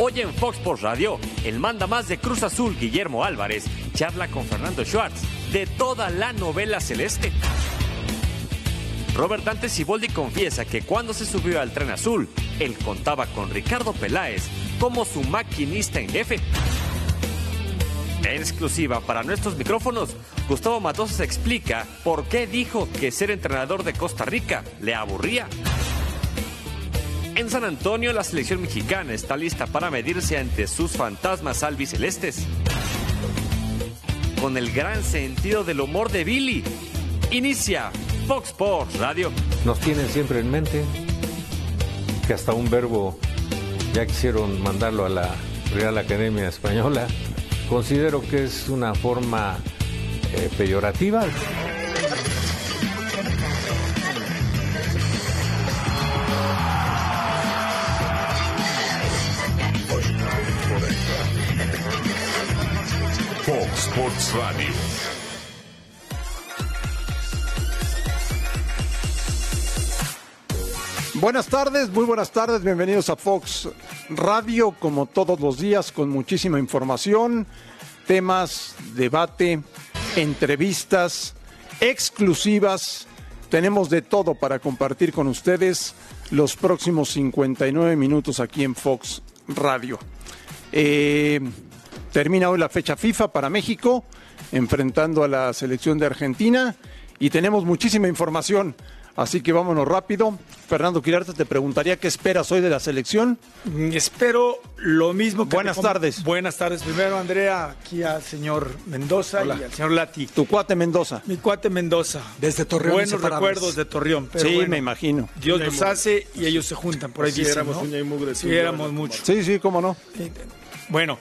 Hoy en Fox Sports Radio, el manda más de Cruz Azul, Guillermo Álvarez, charla con Fernando Schwartz de toda la novela celeste. Robert Dante Siboldi confiesa que cuando se subió al tren azul, él contaba con Ricardo Peláez como su maquinista en jefe. En exclusiva para nuestros micrófonos, Gustavo Matosas explica por qué dijo que ser entrenador de Costa Rica le aburría. En San Antonio, la selección mexicana está lista para medirse ante sus fantasmas albicelestes. Con el gran sentido del humor de Billy, inicia Fox Sports Radio. Nos tienen siempre en mente que hasta un verbo ya quisieron mandarlo a la Real Academia Española. Considero que es una forma eh, peyorativa. Sports Radio. Buenas tardes, muy buenas tardes, bienvenidos a Fox Radio, como todos los días, con muchísima información, temas, debate, entrevistas, exclusivas. Tenemos de todo para compartir con ustedes los próximos 59 minutos aquí en Fox Radio. Eh, termina hoy la fecha FIFA para México, enfrentando a la selección de Argentina y tenemos muchísima información. Así que vámonos rápido. Fernando Quirarte, te preguntaría qué esperas hoy de la selección. Espero lo mismo que Buenas te tardes. Buenas tardes. Primero, Andrea, aquí al señor Mendoza y al señor Lati. Tu cuate Mendoza. Mi cuate Mendoza. Desde Torreón, Buenos recuerdos de Torreón. Pero sí, bueno, me imagino. Dios los hace y ellos se juntan. Por ahí Si dicen, éramos ¿no? uña y mugre, Si éramos mucho. Sí, sí, cómo no. Bueno,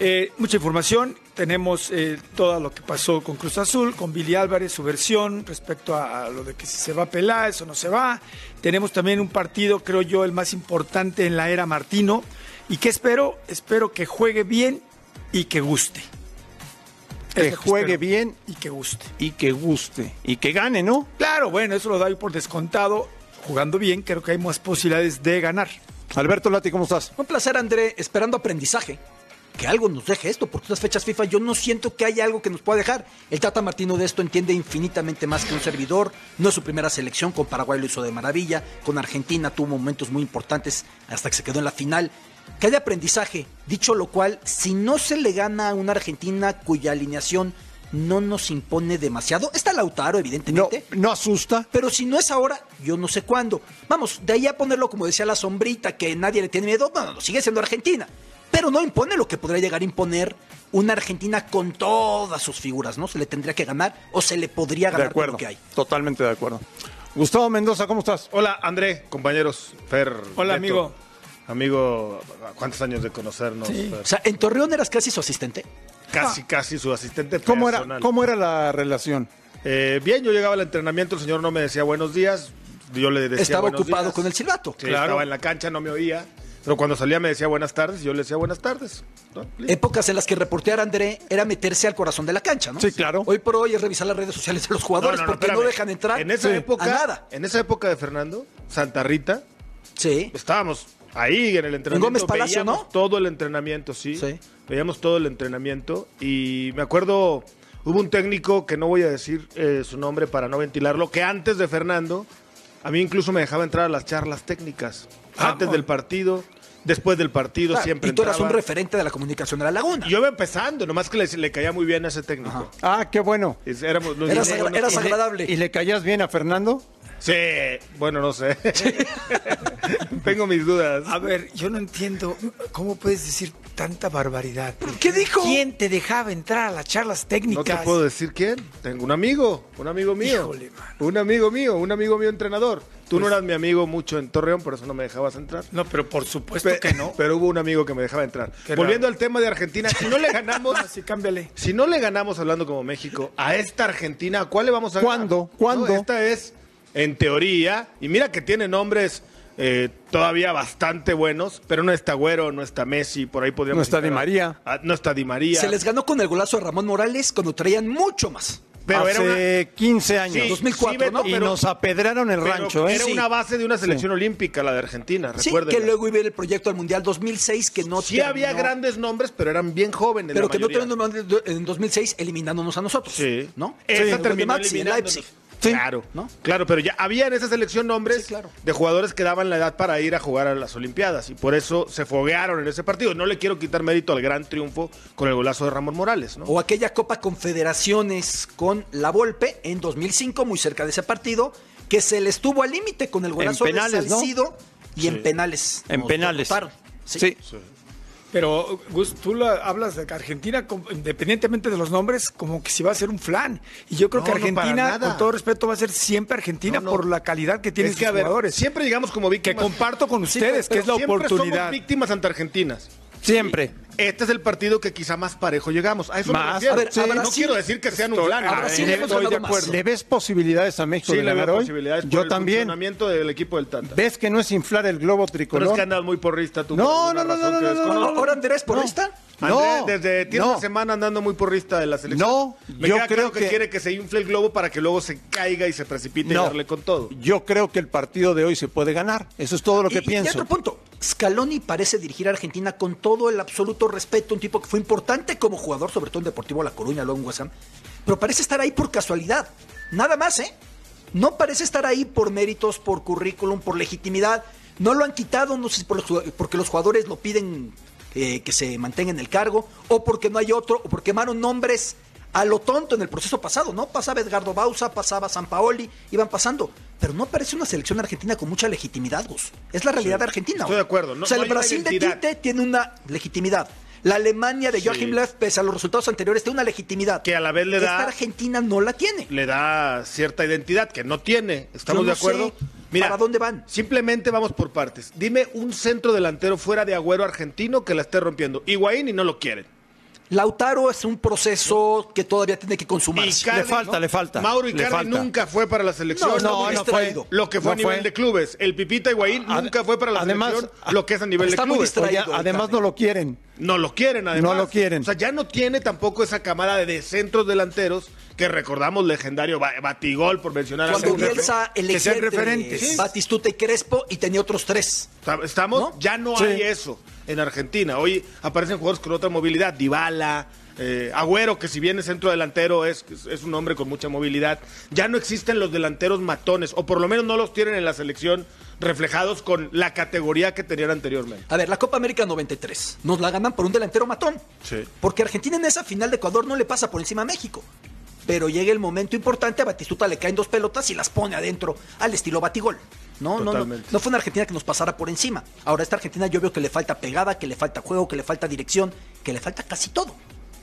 eh, mucha información. Tenemos eh, todo lo que pasó con Cruz Azul, con Billy Álvarez, su versión respecto a, a lo de que si se va a Peláez o no se va. Tenemos también un partido, creo yo, el más importante en la era Martino. ¿Y qué espero? Espero que juegue bien y que guste. Que juegue espero. bien y que guste. y que guste. Y que gane, ¿no? Claro, bueno, eso lo doy por descontado. Jugando bien, creo que hay más posibilidades de ganar. Alberto Lati, ¿cómo estás? Un placer, André, esperando aprendizaje. Que algo nos deje esto, porque estas fechas FIFA yo no siento que haya algo que nos pueda dejar. El Tata Martino de esto entiende infinitamente más que un servidor. No es su primera selección, con Paraguay lo hizo de maravilla, con Argentina tuvo momentos muy importantes hasta que se quedó en la final. Que haya aprendizaje. Dicho lo cual, si no se le gana a una Argentina cuya alineación no nos impone demasiado, está Lautaro, No, evidentemente. no asusta. Pero si no es ahora, yo no sé cuándo. Vamos, de ahí a ponerlo, como decía la sombrita, que nadie le tiene miedo, no, no, no, sigue siendo Argentina. Pero no impone lo que podría llegar a imponer una Argentina con todas sus figuras, ¿no? Se le tendría que ganar o se le podría De ganar con acuerdo. lo que hay. Totalmente de acuerdo. Gustavo Mendoza, ¿cómo estás? Hola, André, compañeros, Fer. Hola, Beto. amigo. Amigo, ¿cuántos años de conocernos? Fer? O sea, en Torreón eras casi su asistente. Casi, casi su asistente ¿Cómo era. ¿Cómo era la relación? Eh, bien, yo llegaba al entrenamiento, el señor no me decía buenos días, yo le decía Estaba buenos ocupado días. con el silbato. Sí, estaba en la cancha, no me oía. Pero cuando salía me decía buenas tardes y yo le decía buenas tardes. ¿no? Épocas en las que reportear André era meterse al corazón de la cancha, ¿no? Sí, claro. Hoy por hoy es revisar las redes sociales de los jugadores porque no espérame. dejan entrar En esa Sí. época, a nada. en esa época de Fernando, Santa Rita, Sí. estábamos ahí en el entrenamiento. Gómez Palacio, veíamos ¿no? Todo el entrenamiento, sí. Sí. Veíamos todo el entrenamiento y me acuerdo, hubo un técnico que no voy a decir eh, su nombre para no ventilarlo, que antes de Fernando, a mí incluso me dejaba entrar a las charlas técnicas. Antes del partido, después del partido, Claro, siempre y tú eras un referente de la comunicación de la Laguna. Yo iba empezando, nomás que le, le caía muy bien a ese técnico. Ah, qué bueno. Es- Éramos, nos Eras, agra- eras agradable. ¿Y le caías bien a Fernando? Sí, bueno, no sé. Tengo mis dudas. A ver, yo no entiendo cómo puedes decir tanta barbaridad. ¿Qué dijo? ¿Quién te dejaba entrar a las charlas No técnicas? te puedo decir quién. Tengo un amigo, un amigo mío. Híjole, mano. Un amigo mío, un amigo mío entrenador. Tú no eras mi amigo mucho en Torreón, por eso no me dejabas entrar. No, pero por supuesto Pe- que no. Pero hubo un amigo que me dejaba entrar. Qué Volviendo raro. al tema de Argentina, si no le ganamos, Así cámbiale. si no le ganamos hablando como México a esta Argentina, ¿a cuál le vamos a ganar? ¿Cuándo? ¿Cuándo? No, esta es, en teoría, y mira que tiene nombres eh, todavía bastante buenos, pero no está Güero, no está Messi, por ahí podríamos... No está Di María. a- no está Di María. Se les ganó con el golazo de Ramón Morales cuando traían mucho más. Pero hace era una- 15 años. Sí, 2004, sí, Beto, ¿no? y nos apedraron el rancho, ¿eh? Era Sí. una base de una selección olímpica, la de Argentina, Sí, recuerden. que luego iba el proyecto al Mundial 2006 que no Sí había grandes nombres, pero eran bien jóvenes. Pero la que no mayoría. terminó en 2006 eliminándonos a nosotros. Sí. ¿No? Esa terminó Maxi en. Leipzig. Sí. Claro, ¿No? claro, pero ya había en esa selección nombres Sí, claro. de jugadores que daban la edad para ir a jugar a las Olimpiadas y por eso se foguearon en ese partido. No le quiero quitar mérito al gran triunfo con el golazo de Ramón Morales, ¿no? O aquella Copa Confederaciones con la Volpe en 2005, muy cerca de ese partido, que se le estuvo al límite con el golazo penales, de ¿no? Salcido y en penales. En penales. Sí. Sí. Pero, Gus, tú la- hablas de que Argentina, independientemente de los nombres, como que si va a ser un flan. Y yo creo No, que Argentina, con todo respeto, va a ser siempre Argentina No, no. por la calidad que tienen es que, sus a ver, jugadores. siempre llegamos como que víctimas. comparto con ustedes, que pero es la siempre oportunidad. somos víctimas ante argentinas. Siempre. Este es el partido que quizá más parejo llegamos. A eso Más. me refiero. A ver, no Brasil- quiero decir que sean un Eh, le estoy de acuerdo. ¿Le ves posibilidades a México Sí, de ganar hoy? posibilidades por Yo el también. funcionamiento del equipo del Tata. ¿Ves que no es inflar el globo Pero tricolor? es que andas muy porrista tú. No, no, no, razón no. Ahora Andrés, ¿por No. ahí está? No, Andrés, desde tiene no. una semana andando muy porrista de la selección. No, Me yo queda creo claro que, que- quiere que se infle el globo para que luego se caiga y se precipite No. y darle con todo. Yo creo que el partido de hoy se puede ganar. Eso es todo lo que Y- y pienso. otro punto, Scaloni parece dirigir a Argentina con todo el absoluto respeto, un tipo que fue importante como jugador, sobre todo en Deportivo La Coruña, luego en pero parece estar ahí por casualidad, nada más, ¿eh? No parece estar ahí por méritos, por currículum, por legitimidad. No lo han quitado, no sé si por los porque los jugadores lo piden eh, que se mantenga en el cargo, o porque no hay otro, o porque quemaron nombres a lo tonto en el proceso pasado, ¿no? Pasaba Edgardo Bausa, pasaba San Paoli, iban pasando. Pero no parece una selección argentina con mucha legitimidad, Gus. Es la realidad de Argentina. estoy de acuerdo. No- o sea, no el Brasil de. Tite tiene una legitimidad. La Alemania de Joachim Sí. Löw, pese a los resultados anteriores, tiene una legitimidad. Que a la vez le da- Esta Argentina no la tiene. Le da cierta identidad que no tiene. ¿Estamos de acuerdo? sé para dónde van. Simplemente vamos por partes. Dime un centro delantero fuera de Agüero argentino que la esté rompiendo. Higuaín y no lo quieren. Lautaro es un proceso que todavía tiene que consumarse. Le falta, le falta. Mauro Icardi falta. nunca fue para la selección. No, no, no distraído. fue. Lo que fue No a nivel fue. de clubes. El Pipita Higuaín nunca fue para la además- selección. Lo que es a nivel Está de muy clubes. distraído. Oye, además no lo quieren. No lo quieren, además. No lo quieren. O sea, ya no tiene tampoco esa camada de centros delanteros que recordamos legendario Ba- Batigol, por mencionar a Cuando. Bielsa que elegía referentes. Batistuta y Crespo y tenía otros tres. Estamos, ¿No? ya no Sí. hay eso en Argentina. Hoy aparecen jugadores con otra movilidad. Dybala, eh, Agüero, que si bien es centro delantero, es, es un hombre con mucha movilidad. Ya no existen los delanteros matones, o por lo menos no los tienen en la selección reflejados con la categoría que tenían anteriormente. A ver, la Copa América 93. Nos la ganan por un delantero matón. Sí. Porque Argentina en esa final de Ecuador no le pasa por encima a México. Pero llega el momento importante, a Batistuta le caen dos pelotas y las pone adentro, al estilo Batigol. No, no, no. No fue una Argentina que nos pasara por encima. Ahora, esta Argentina yo veo que le falta pegada, que le falta juego, que le falta dirección, que le falta casi todo.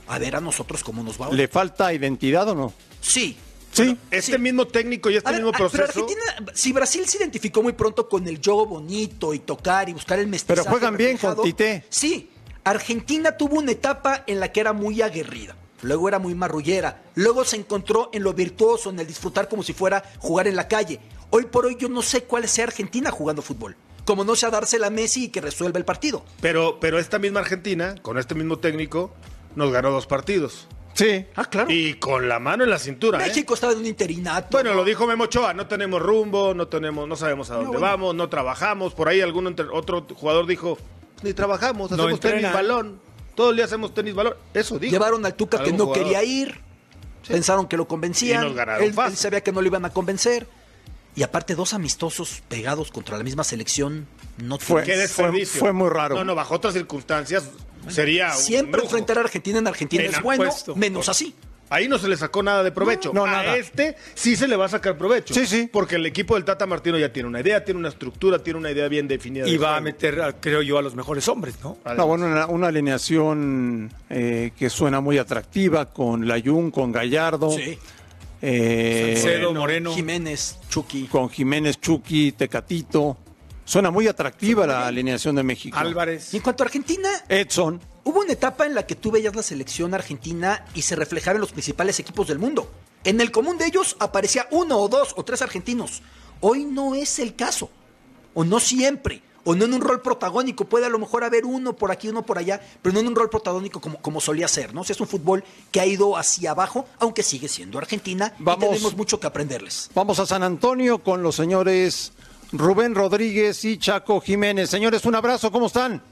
A ver a nosotros cómo nos va. ¿Le falta identidad o no? Sí. Sí. Este Sí. mismo técnico y este A ver, mismo ah, pero proceso. Argentina, si Brasil se identificó muy pronto con el juego bonito y tocar y buscar el mestizaje Pero juegan bien con Tite. Sí, Argentina tuvo una etapa en la que era muy aguerrida. Luego era muy marrullera. Luego se encontró en lo virtuoso, en el disfrutar como si fuera jugar en la calle. Hoy por hoy yo no sé cuál sea Argentina jugando fútbol. Como no sea dársela a Messi y que resuelva el partido. Pero, pero esta misma Argentina, con este mismo técnico, nos ganó dos partidos. Sí. Ah, claro. Y con la mano en la cintura. ¿eh? México estaba en un interinato. Bueno, lo dijo Memo Ochoa, no tenemos rumbo, no tenemos, no sabemos a dónde bueno. vamos, no trabajamos. Por ahí algún entre- otro jugador dijo, ni trabajamos, No hacemos tenis entrenan. balón. Todo el día hacemos tenis balón. Eso dijo. Llevaron al Tuca que no jugador. quería ir. Pensaron que lo convencían. Y nos ganaron él, fácil. él sabía que no lo iban a convencer. Y aparte, dos amistosos pegados contra la misma selección. No Fue- desperdicio. fue muy raro. No, no, bajo otras circunstancias sería un Siempre lujo. enfrentar a Argentina en Argentina En es bueno, menos así. Ahí no se le sacó nada de provecho. No, a nada. este sí se le va a sacar provecho. Sí, sí. Porque el equipo del Tata Martino ya tiene una idea, tiene una estructura, tiene una idea bien definida. Y de va a meter, a- creo yo, a los mejores hombres, ¿no? No, bueno, una, una alineación eh, que suena muy atractiva con Layún, con Gallardo, eh, Salcedo, Moreno. Jiménez, Chucky. con Jiménez, Chucky, Tecatito. Suena muy atractiva la alineación de México. Álvarez. Y en cuanto a Argentina, Edson. Hubo una etapa en la que tú veías la selección argentina y se reflejaba en los principales equipos del mundo. En el común de ellos aparecía uno o dos o tres argentinos. Hoy no es el caso. O no siempre. o no en un rol protagónico. Puede a lo mejor haber uno por aquí, uno por allá, pero no en un rol protagónico como, como solía ser, ¿no? O sea, es un fútbol que ha ido hacia abajo, aunque sigue siendo Argentina Vamos. y tenemos mucho que aprenderles. Vamos a San Antonio con los señores Rubén Rodríguez y Chaco Jiménez. Señores, un abrazo, ¿cómo están?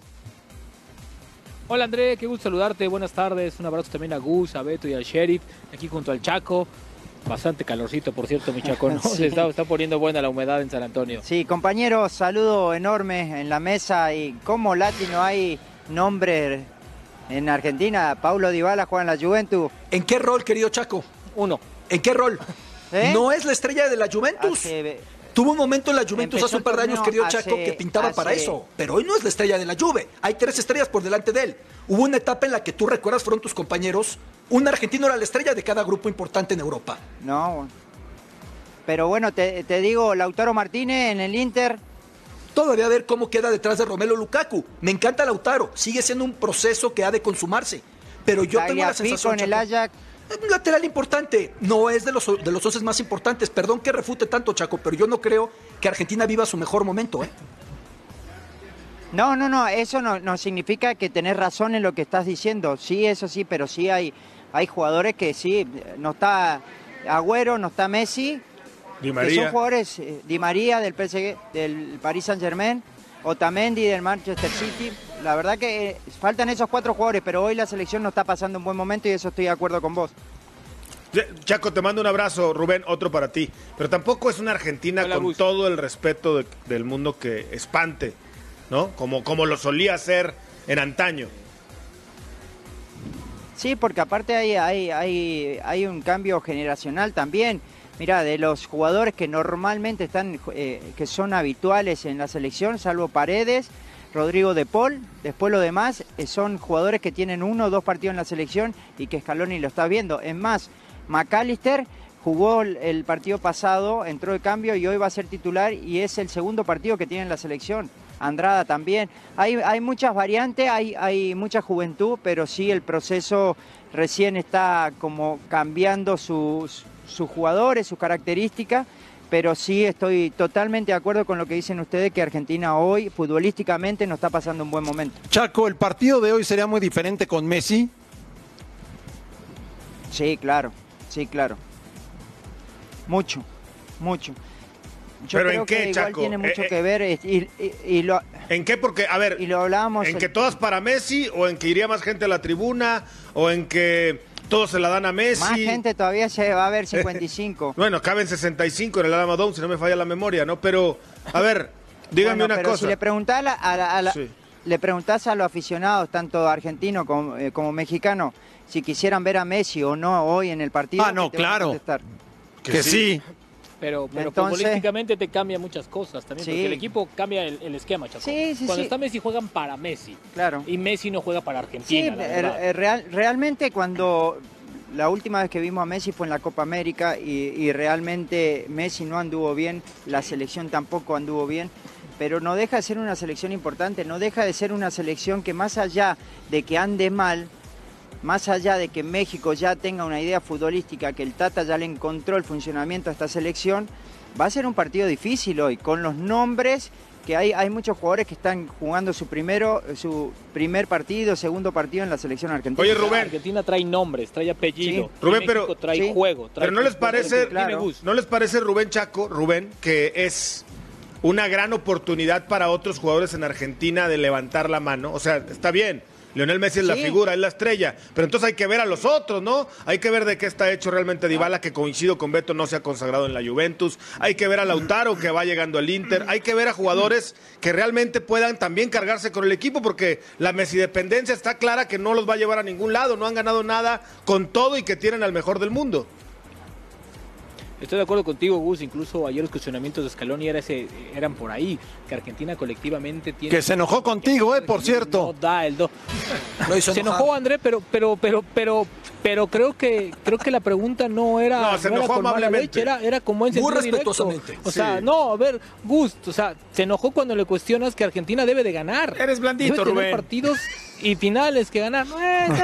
Hola André, qué gusto saludarte, buenas tardes, un abrazo también a Gus, a Beto y al Sheriff, aquí junto al Chaco. Bastante calorcito, por cierto, mi Chaco, ¿no? Sí. Se está, está poniendo buena la humedad en San Antonio. Sí, compañeros, saludo enorme en la mesa y como latino hay nombre en Argentina, Paulo Dybala juega en la Juventus. ¿En qué rol, querido Chaco? Uno. ¿En qué rol? ¿Eh? No es la estrella de la Juventus. Hace- Tuvo un momento en la Juventus Empezó hace un par de años, querido hace- Chaco, que pintaba para eso. Pero hoy no es la estrella de la Juve. Hay tres estrellas por delante de él. Hubo una etapa en la que tú recuerdas, fueron tus compañeros. Un argentino era la estrella de cada grupo importante en Europa. No, pero bueno, te, te digo, Lautaro Martínez en el Inter, Todavía a ver cómo queda detrás de Romelo Lukaku. Me encanta Lautaro. Sigue siendo un proceso que ha de consumarse. Pero yo tengo la sensación. en el Chaco, Ajax. Un lateral importante. No es de los, de los once más importantes. Perdón que refute tanto, Chaco, pero yo no creo que Argentina viva su mejor momento, ¿eh? No, no, no, eso no, no significa que tenés razón en lo que estás diciendo. Sí, eso sí, pero sí hay, hay jugadores que sí, no está Agüero, no está Messi, Di que son María. jugadores, eh, Di María del PSG, del Paris Saint Germain, Otamendi del Manchester City. La verdad que eh, faltan esos cuatro jugadores, pero hoy la selección no está pasando un buen momento y eso estoy de acuerdo con vos. Chaco, te mando un abrazo, Rubén, otro para ti. Pero tampoco es una Argentina Hola, con todo el respeto de- del mundo que espante, ¿no? Como, como lo solía hacer en antaño. Sí, porque aparte hay, hay, hay, hay un cambio generacional también. Mira, de los jugadores que normalmente están, eh, que son habituales en la selección, salvo Paredes, Rodrigo de Paul, después lo demás eh, son jugadores que tienen uno o dos partidos en la selección y que Scaloni lo está viendo. Es más, McAllister jugó el, partido pasado, entró de cambio y hoy va a ser titular y es el segundo partido que tiene en la selección. Andrada también. Hay, hay muchas variantes, hay, hay mucha juventud, pero sí el proceso recién está como cambiando sus, sus jugadores, sus características. Pero sí estoy totalmente de acuerdo con lo que dicen ustedes, que Argentina hoy futbolísticamente no está pasando un buen momento. Chaco, el partido de hoy sería muy diferente con Messi. Sí, claro, sí, claro. Mucho, mucho. Yo ¿Pero creo en qué, que igual Chaco? tiene mucho Eh, eh. que ver y, y- y lo, ¿En qué? Porque, a ver, y lo hablábamos. ¿en el- que todas para Messi o en que iría más gente a la tribuna o en que todos se la dan a Messi? Más gente todavía se va a ver 55. Bueno, caben 65 en el Alama Dome, si no me falla la memoria, ¿no? Pero, a ver, dígame Bueno, una pero cosa. Si le preguntás a, la- a la- a la- Sí. le preguntás a los aficionados, tanto argentinos como, eh, como mexicanos, si quisieran ver a Messi o no hoy en el partido. Ah, no, te van a claro. contestar. Que, sí. Pero, pero Entonces- futbolísticamente te cambia muchas cosas también, Sí. porque el equipo cambia el, el esquema, Chaco. Sí, sí, Cuando está Messi juegan para Messi. Claro. Y Messi no juega para Argentina. la real- realmente cuando la última vez que vimos a Messi fue en la Copa América y, y realmente Messi no anduvo bien, la selección tampoco anduvo bien, pero no deja de ser una selección importante, no deja de ser una selección que más allá de que ande mal, más allá de que México ya tenga una idea futbolística, que el Tata ya le encontró el funcionamiento a esta selección, va a ser un partido difícil hoy, con los nombres que hay, hay muchos jugadores que están jugando su primero, su primer partido, segundo partido en la selección argentina. Oye, Rubén. Argentina trae nombres, trae apellido. Sí. Rubén, México pero- trae Sí. juego. trae Pero no les parece. ¿no les parece Rubén Chaco, Rubén, que es una gran oportunidad para otros jugadores en Argentina de levantar la mano? O sea, está bien. Lionel Messi es la figura, es la estrella, pero entonces hay que ver a los otros, ¿no? Hay que ver de qué está hecho realmente Dybala, que coincido con Beto, no se ha consagrado en la Juventus. Hay que ver a Lautaro, que va llegando al Inter. Hay que ver a jugadores que realmente puedan también cargarse con el equipo, porque la Messi dependencia está clara que no los va a llevar a ningún lado. No han ganado nada con todo y que tienen al mejor del mundo. Estoy de acuerdo contigo, Gus. Incluso ayer los cuestionamientos de Scaloni era ese- eran por ahí. Que Argentina colectivamente tiene. Que se enojó contigo, eh, por cierto. No da el do. Lo hizo Se enojar. enojó André, pero, pero, pero, pero, pero creo que creo que la pregunta no era, No, se era enojó con mala amablemente. leche, era, era como en Muy directo. respetuosamente. O sea, no, a ver, Gus, o sea, se enojó cuando le cuestionas que Argentina debe de ganar. Eres blandito, debe tener Rubén. partidos y finales que ganar.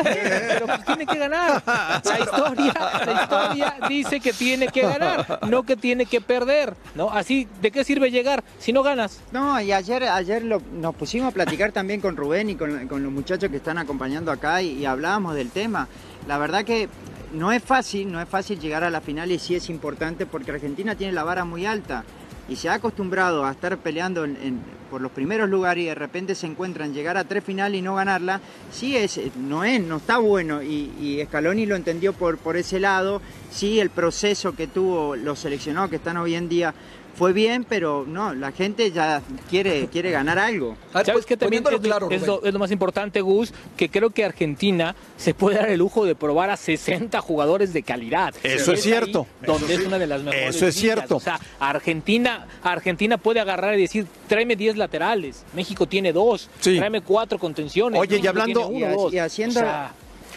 Pero pues tiene que ganar. La historia, la historia dice que tiene que ganar, no que tiene que perder. ¿no? Así, ¿de qué sirve llegar si no ganas? No, y ayer, ayer nos pusimos a platicar también con Rubén y con, con los muchachos que están acompañando acá y, y hablábamos del tema. La verdad que no es fácil, no es fácil llegar a la final y sí es importante porque Argentina tiene la vara muy alta y se ha acostumbrado a estar peleando en- por los primeros lugares y de repente se encuentran llegar a tres finales y no ganarla, sí es, no es, no está bueno. Y, y Scaloni lo entendió por, por ese lado, sí el proceso que tuvo los seleccionados que están hoy en día fue bien, pero no, la gente ya quiere, quiere ganar algo. ¿Sabes qué también es, lo- es lo, es lo más importante, Gus? Que creo que Argentina se puede dar el lujo de probar a 60 jugadores de calidad. Eso Y es cierto. Donde Eso es sí. una de las mejores. Eso es ligas. cierto. O sea, Argentina, Argentina puede agarrar y decir, tráeme 10 laterales. México tiene dos. Sí. Tráeme cuatro contenciones. Oye, y hablando- Y, uno, dos. y haciendo, O sea,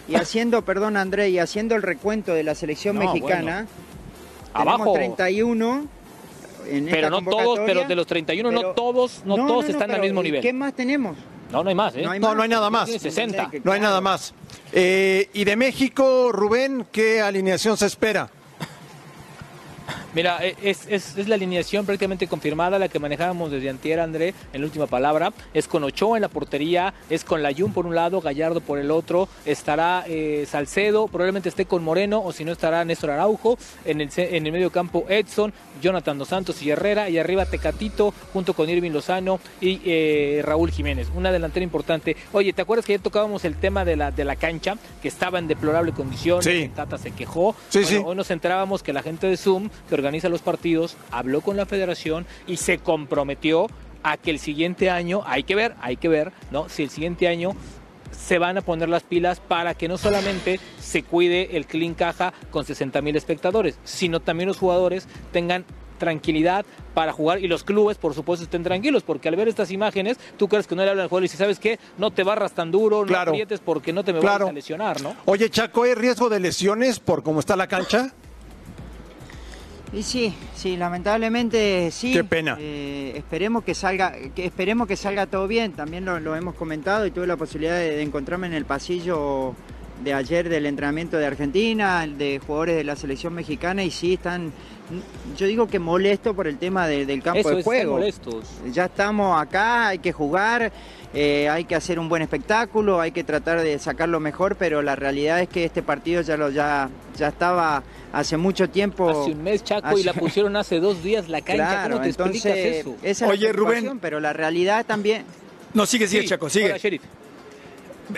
y haciendo, perdón André, y haciendo el recuento de la selección No, mexicana, Abajo. tenemos 31 en pero esta no todos, pero de los 31 no pero- todos, no, No, todos no, no, están al mismo ¿y nivel. ¿Qué más tenemos? No, no hay más, ¿eh? No hay No, no hay nada más. Tiene 60. No hay nada más. Eh, y de México, Rubén, ¿qué alineación se espera? Mira, e- es, es, es la alineación prácticamente confirmada, la que manejábamos desde antier, André, en la última palabra. Es con Ochoa en la portería, es con Layún por un lado, Gallardo por el otro, estará eh, Salcedo, probablemente esté con Moreno, o si no estará Néstor Araujo, en el, en el medio campo Edson, Jonathan Dos Santos y Herrera, y arriba Tecatito, junto con Irving Lozano y eh, Raúl Jiménez. Una delantera importante. Oye, ¿te acuerdas que ya tocábamos el tema de la, de la cancha, que estaba en deplorable condición? Sí. Tata se quejó. Sí, Bueno, sí. Hoy nos enterábamos que la gente de Zoom, que organiza los partidos, habló con la federación y se comprometió a que el siguiente año, hay que ver, hay que ver, ¿no? Si el siguiente año se van a poner las pilas para que no solamente se cuide el clean caja con 60 mil espectadores, sino también los jugadores tengan tranquilidad para jugar y los clubes por supuesto estén tranquilos porque al ver estas imágenes tú crees que no le hablan al jugador y si sabes qué no te barras tan duro Claro. no aprietes porque no te me Claro. vas a lesionar ¿no? Oye, Chaco, ¿hay riesgo de lesiones por cómo está la cancha? Y sí, sí, lamentablemente sí. Qué pena. Eh, esperemos que salga, que esperemos que salga todo bien. También lo, lo hemos comentado y tuve la posibilidad de, de encontrarme en el pasillo de ayer del entrenamiento de Argentina, de jugadores de la selección mexicana y sí están, yo digo que molesto por el tema de- del campo eso de es juego. molestos Ya estamos acá, hay que jugar, eh, hay que hacer un buen espectáculo, hay que tratar de sacar lo mejor, pero la realidad es que este partido ya lo ya ya estaba hace mucho tiempo. hace un mes Chaco y la pusieron hace dos días la cancha Claro, ¿cómo te entonces explicas eso? esa es Oye, la Rubén. pero la realidad también. No, sigue, sigue, Sí, Chaco, sigue. hola, Sheriff.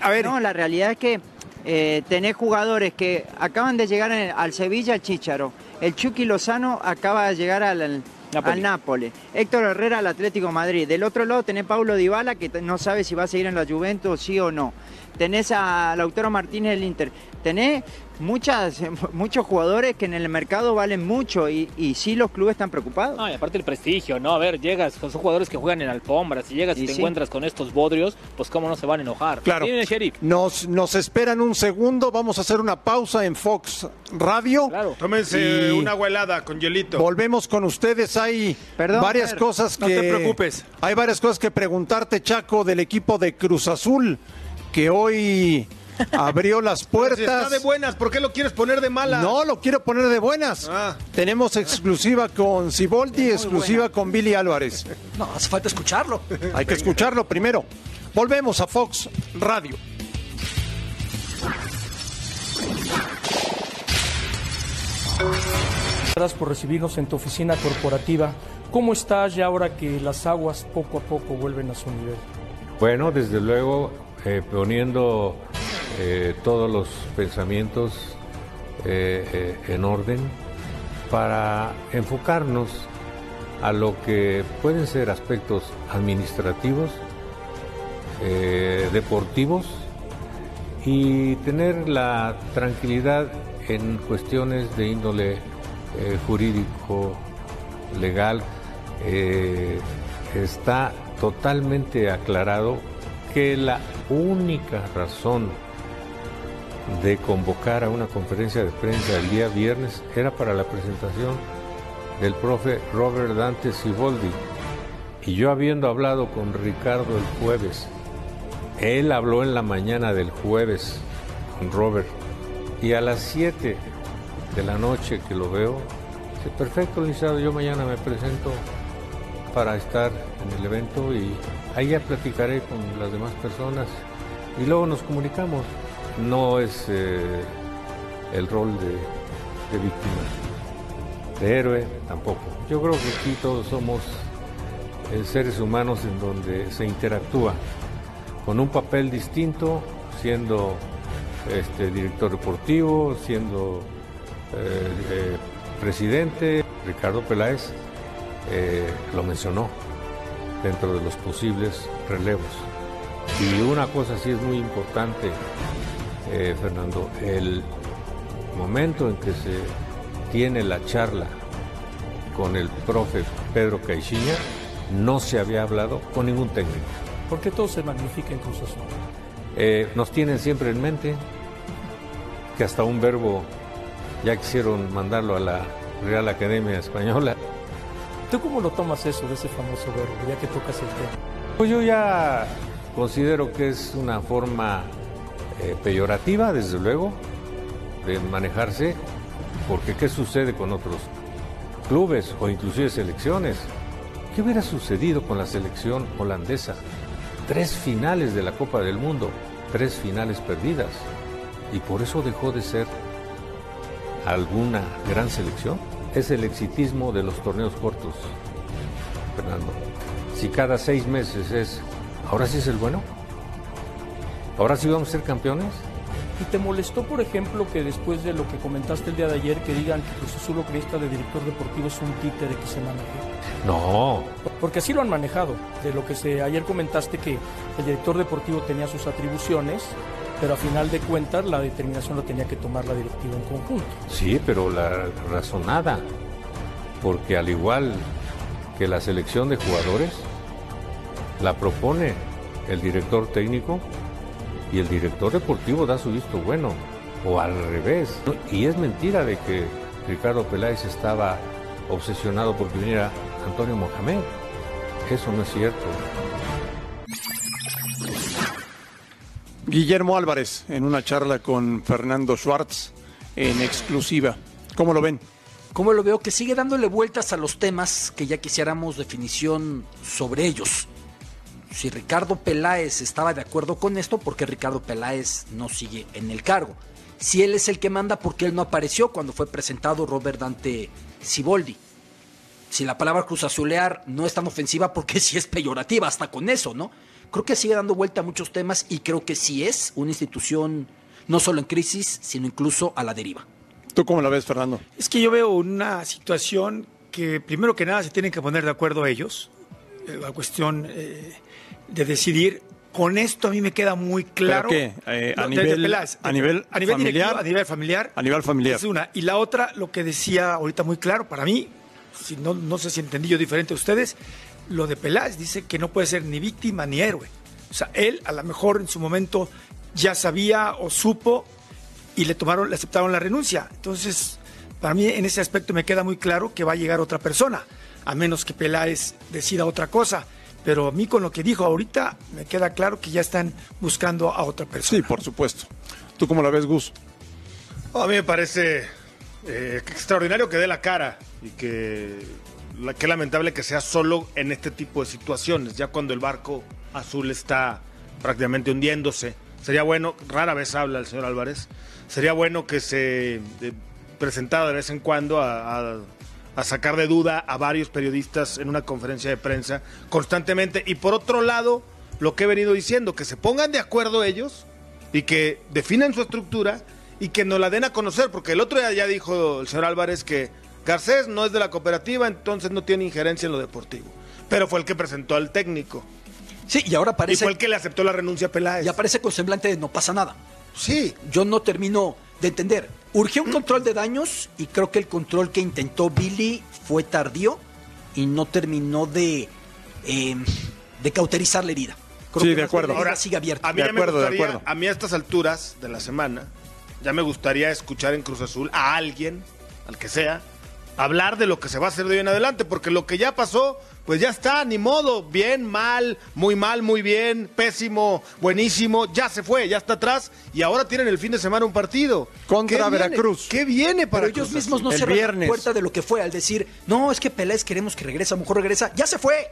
A ver, No, la realidad es que eh, tenés jugadores que acaban de llegar en- al Sevilla, al Chícharo. El Chucky Lozano acaba de llegar al, al Al Nápoles. Héctor Herrera al Atlético Madrid. Del otro lado tenés Paulo Dybala que no sabe si va a seguir en la Juventus sí o no. Tenés a Lautaro Martínez del Inter. Tenés muchas, muchos jugadores que en el mercado valen mucho y, y sí los clubes están preocupados. Y aparte el prestigio, ¿no? A ver, llegas, son jugadores que juegan en alfombras, si llegas y, Y te sí. encuentras con estos bodrios, pues cómo no se van a enojar. Claro. Dime, Sheriff. Nos, nos esperan un segundo, vamos a hacer una pausa en Fox Radio. Claro. Tómense Y- una aguelada con hielito. Volvemos con ustedes. Hay Perdón, varias Fer. cosas No que. te preocupes. Hay varias cosas que preguntarte, Chaco, del equipo de Cruz Azul, que hoy abrió las Pero si está puertas. de buenas, ¿por qué lo quieres poner de malas? No, lo quiero poner de buenas. Ah. Tenemos exclusiva con Ciboldi, exclusiva con Billy Álvarez. No, hace falta escucharlo. Hay que escucharlo primero. Volvemos a Fox Radio. Gracias por recibirnos en tu oficina corporativa. ¿Cómo estás ya ahora que las aguas poco a poco vuelven a su nivel? Bueno, desde luego, eh, poniendo eh, todos los pensamientos eh, en orden para enfocarnos a lo que pueden ser aspectos administrativos, deportivos y tener la tranquilidad en cuestiones de índole jurídico, legal. Está totalmente aclarado que la única razón de convocar a una conferencia de prensa el día viernes era para la presentación del profe Robert Dante Siboldi. Y yo habiendo hablado con Ricardo el jueves Él habló en la mañana del jueves con Robert y a las 7 de la noche que lo veo, dice, perfecto, licenciado, yo mañana me presento para estar en el evento y ahí ya platicaré con las demás personas y luego nos comunicamos. No es eh, el rol de, víctima, de héroe tampoco. Yo creo que aquí todos somos eh, seres humanos en donde se interactúa con un papel distinto, siendo este, director deportivo, siendo eh, presidente. Ricardo Peláez lo mencionó dentro de los posibles relevos. Y una cosa sí es muy importante, eh, Fernando, el momento en que se tiene la charla con el profe Pedro Caixinha, no se había hablado con ningún técnico. ¿Por qué todo se magnifica en Cruz Azul? Eh, nos tienen siempre en mente que hasta un verbo ya quisieron mandarlo a la Real Academia Española. ¿Tú cómo lo tomas eso de ese famoso verbo, ya que tocas el tema? Pues yo ya considero que es una forma eh, peyorativa, desde luego, de manejarse, porque ¿qué sucede con otros clubes o inclusive selecciones? ¿Qué hubiera sucedido con la selección holandesa? Tres finales de la Copa del Mundo, tres finales perdidas, y por eso dejó de ser alguna gran selección. Es el exitismo de los torneos cortos, Fernando. Si cada seis meses es, ahora sí es el bueno, ahora sí vamos a ser campeones. ¿Y te molestó, por ejemplo, que después de lo que comentaste el día de ayer, que digan que Cruz Azul Ocrista de director deportivo es un títere que se maneje? No, Porque así lo han manejado. De lo que se, ayer comentaste que el director deportivo tenía sus atribuciones, pero a final de cuentas la determinación la tenía que tomar la directiva en conjunto. Sí, pero la razonada, porque al igual que la selección de jugadores, la propone el director técnico y el director deportivo da su visto bueno, o al revés. Y es mentira de que Ricardo Peláez estaba obsesionado porque viniera Antonio Mohamed. Eso no es cierto. Guillermo Álvarez en una charla con Fernando Schwartz en exclusiva. ¿Cómo lo ven? ¿Cómo lo veo? Que sigue dándole vueltas a los temas que ya quisiéramos definición sobre ellos. Si Ricardo Peláez estaba de acuerdo con esto, ¿por qué Ricardo Peláez no sigue en el cargo? Si él es el que manda, ¿por qué él no apareció cuando fue presentado Robert Dante Siboldi? Si la palabra cruz azulear no es tan ofensiva, porque sí es peyorativa hasta con eso, ¿no? Creo que sigue dando vuelta a muchos temas y creo que sí es una institución no solo en crisis, sino incluso a la deriva. ¿Tú cómo lo ves, Fernando? Es que yo veo una situación que primero que nada se tienen que poner de acuerdo ellos, eh, la cuestión eh, de decidir. Con esto a mí me queda muy claro. qué? Eh, a No, de- nivel- de Peláez, a nivel a nivel familiar? directivo, a nivel familiar. A nivel familiar. Es una. Y la otra, lo que decía ahorita muy claro para mí, si no, no sé si entendí yo diferente a ustedes, lo de Peláez dice que no puede ser ni víctima ni héroe. O sea, él a lo mejor en su momento ya sabía o supo y le tomaron, le aceptaron la renuncia. Entonces, para mí en ese aspecto me queda muy claro que va a llegar otra persona, a menos que Peláez decida otra cosa. Pero a mí con lo que dijo ahorita me queda claro que ya están buscando a otra persona. Sí, por supuesto. ¿Tú cómo lo ves, Gus? A mí me parece eh, extraordinario que dé la cara y que qué lamentable que sea solo en este tipo de situaciones, ya cuando el barco azul está prácticamente hundiéndose. Sería bueno, rara vez habla el señor Álvarez, sería bueno que se eh, presentara de vez en cuando a, a- a sacar de duda a varios periodistas en una conferencia de prensa constantemente. Y por otro lado, lo que he venido diciendo, que se pongan de acuerdo ellos y que definan su estructura y que nos la den a conocer, porque el otro día ya dijo el señor Álvarez que Garcés no es de la cooperativa, entonces no tiene injerencia en lo deportivo. Pero fue el que presentó al técnico. Sí, y ahora Y parece, fue el que le aceptó la renuncia a Peláez. y aparece con semblante de no pasa nada. Sí, Yo no termino de entender. Urgió un control de daños y creo que el control que intentó Billy fue tardío y no terminó de, eh, de cauterizar la herida. Creo Sí, que de acuerdo. Ahora, sigue abierta. A mí De acuerdo, de gustaría, acuerdo. a mí a estas alturas de la semana, ya me gustaría escuchar en Cruz Azul a alguien, al que sea, hablar de lo que se va a hacer de hoy en adelante, porque lo que ya pasó pues ya está, ni modo, bien, mal, muy mal, muy bien, pésimo, buenísimo, ya se fue, ya está atrás y ahora tienen el fin de semana un partido. Contra ¿Qué viene? Veracruz. ¿Qué viene para Pero ellos Cruz mismos no? El viernes. la puerta de lo que fue al decir, no, es que Peláez queremos que regrese, a lo mejor regresa. Ya se fue.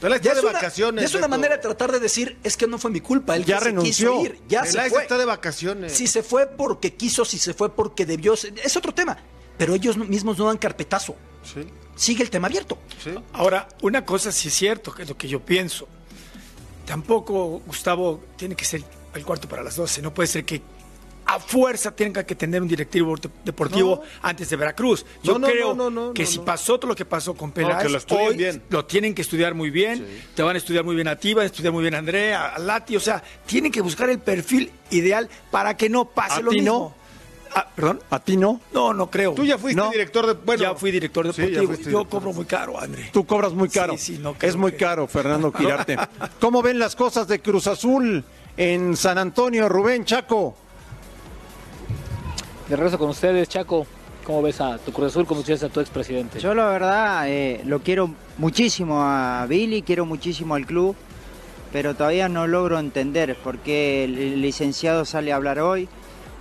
Peláez Ya está es de una, vacaciones. ya es una manera de tratar de decir, es que no fue mi culpa, él Ya se renunció. quiso ir, ya se Peláez fue. está de vacaciones. Si se fue porque quiso, si se fue porque debió, es otro tema. Pero ellos mismos no dan carpetazo. Sí, Sigue el tema abierto. sí. Ahora, una cosa sí es cierto, que es lo que yo pienso. Tampoco, Gustavo, tiene que ser el cuarto para las 12. No puede ser que a fuerza tenga que tener un directivo de- deportivo antes de Veracruz. Yo No, no, creo no, no, no, que no, si no. pasó todo lo que pasó con Peláez, lo estudien hoy bien. lo tienen que estudiar muy bien. Te van a estudiar muy bien a ti, van a estudiar muy bien a Andrea, a Lati. O sea, tienen que buscar el perfil ideal para que no pase ¿A lo mismo. No? Ah, ¿Perdón? ¿A ti no? No, no creo. Tú ya fuiste No. director de. Bueno, ya fui director deportivo. Yo cobro muy caro, André. Tú cobras muy caro. Sí, sí, no creo es muy que- caro, Fernando Quirarte. ¿Cómo ven las cosas de Cruz Azul en San Antonio, Rubén Chaco? De regreso con ustedes, Chaco. ¿Cómo ves a tu Cruz Azul? ¿Cómo ves a tu expresidente? Yo la verdad eh, lo quiero muchísimo a Billy, quiero muchísimo al club, pero todavía no logro entender por qué el licenciado sale a hablar hoy.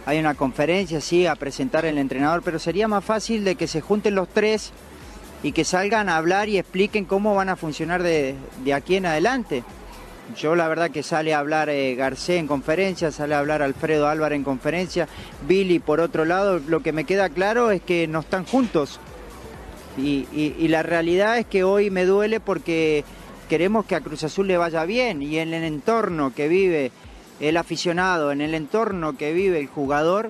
Hay una conferencia, sí, a presentar el entrenador, pero sería más fácil de que se junten los tres y que salgan a hablar y expliquen cómo van a funcionar de, de aquí en adelante. Yo la verdad que sale a hablar eh, Garcés en conferencia, sale a hablar Alfredo Álvarez en conferencia, Billy por otro lado, lo que me queda claro es que no están juntos. Y, la realidad es que hoy me duele porque queremos que a Cruz Azul le vaya bien y en el entorno que vive el aficionado, en el entorno que vive el jugador,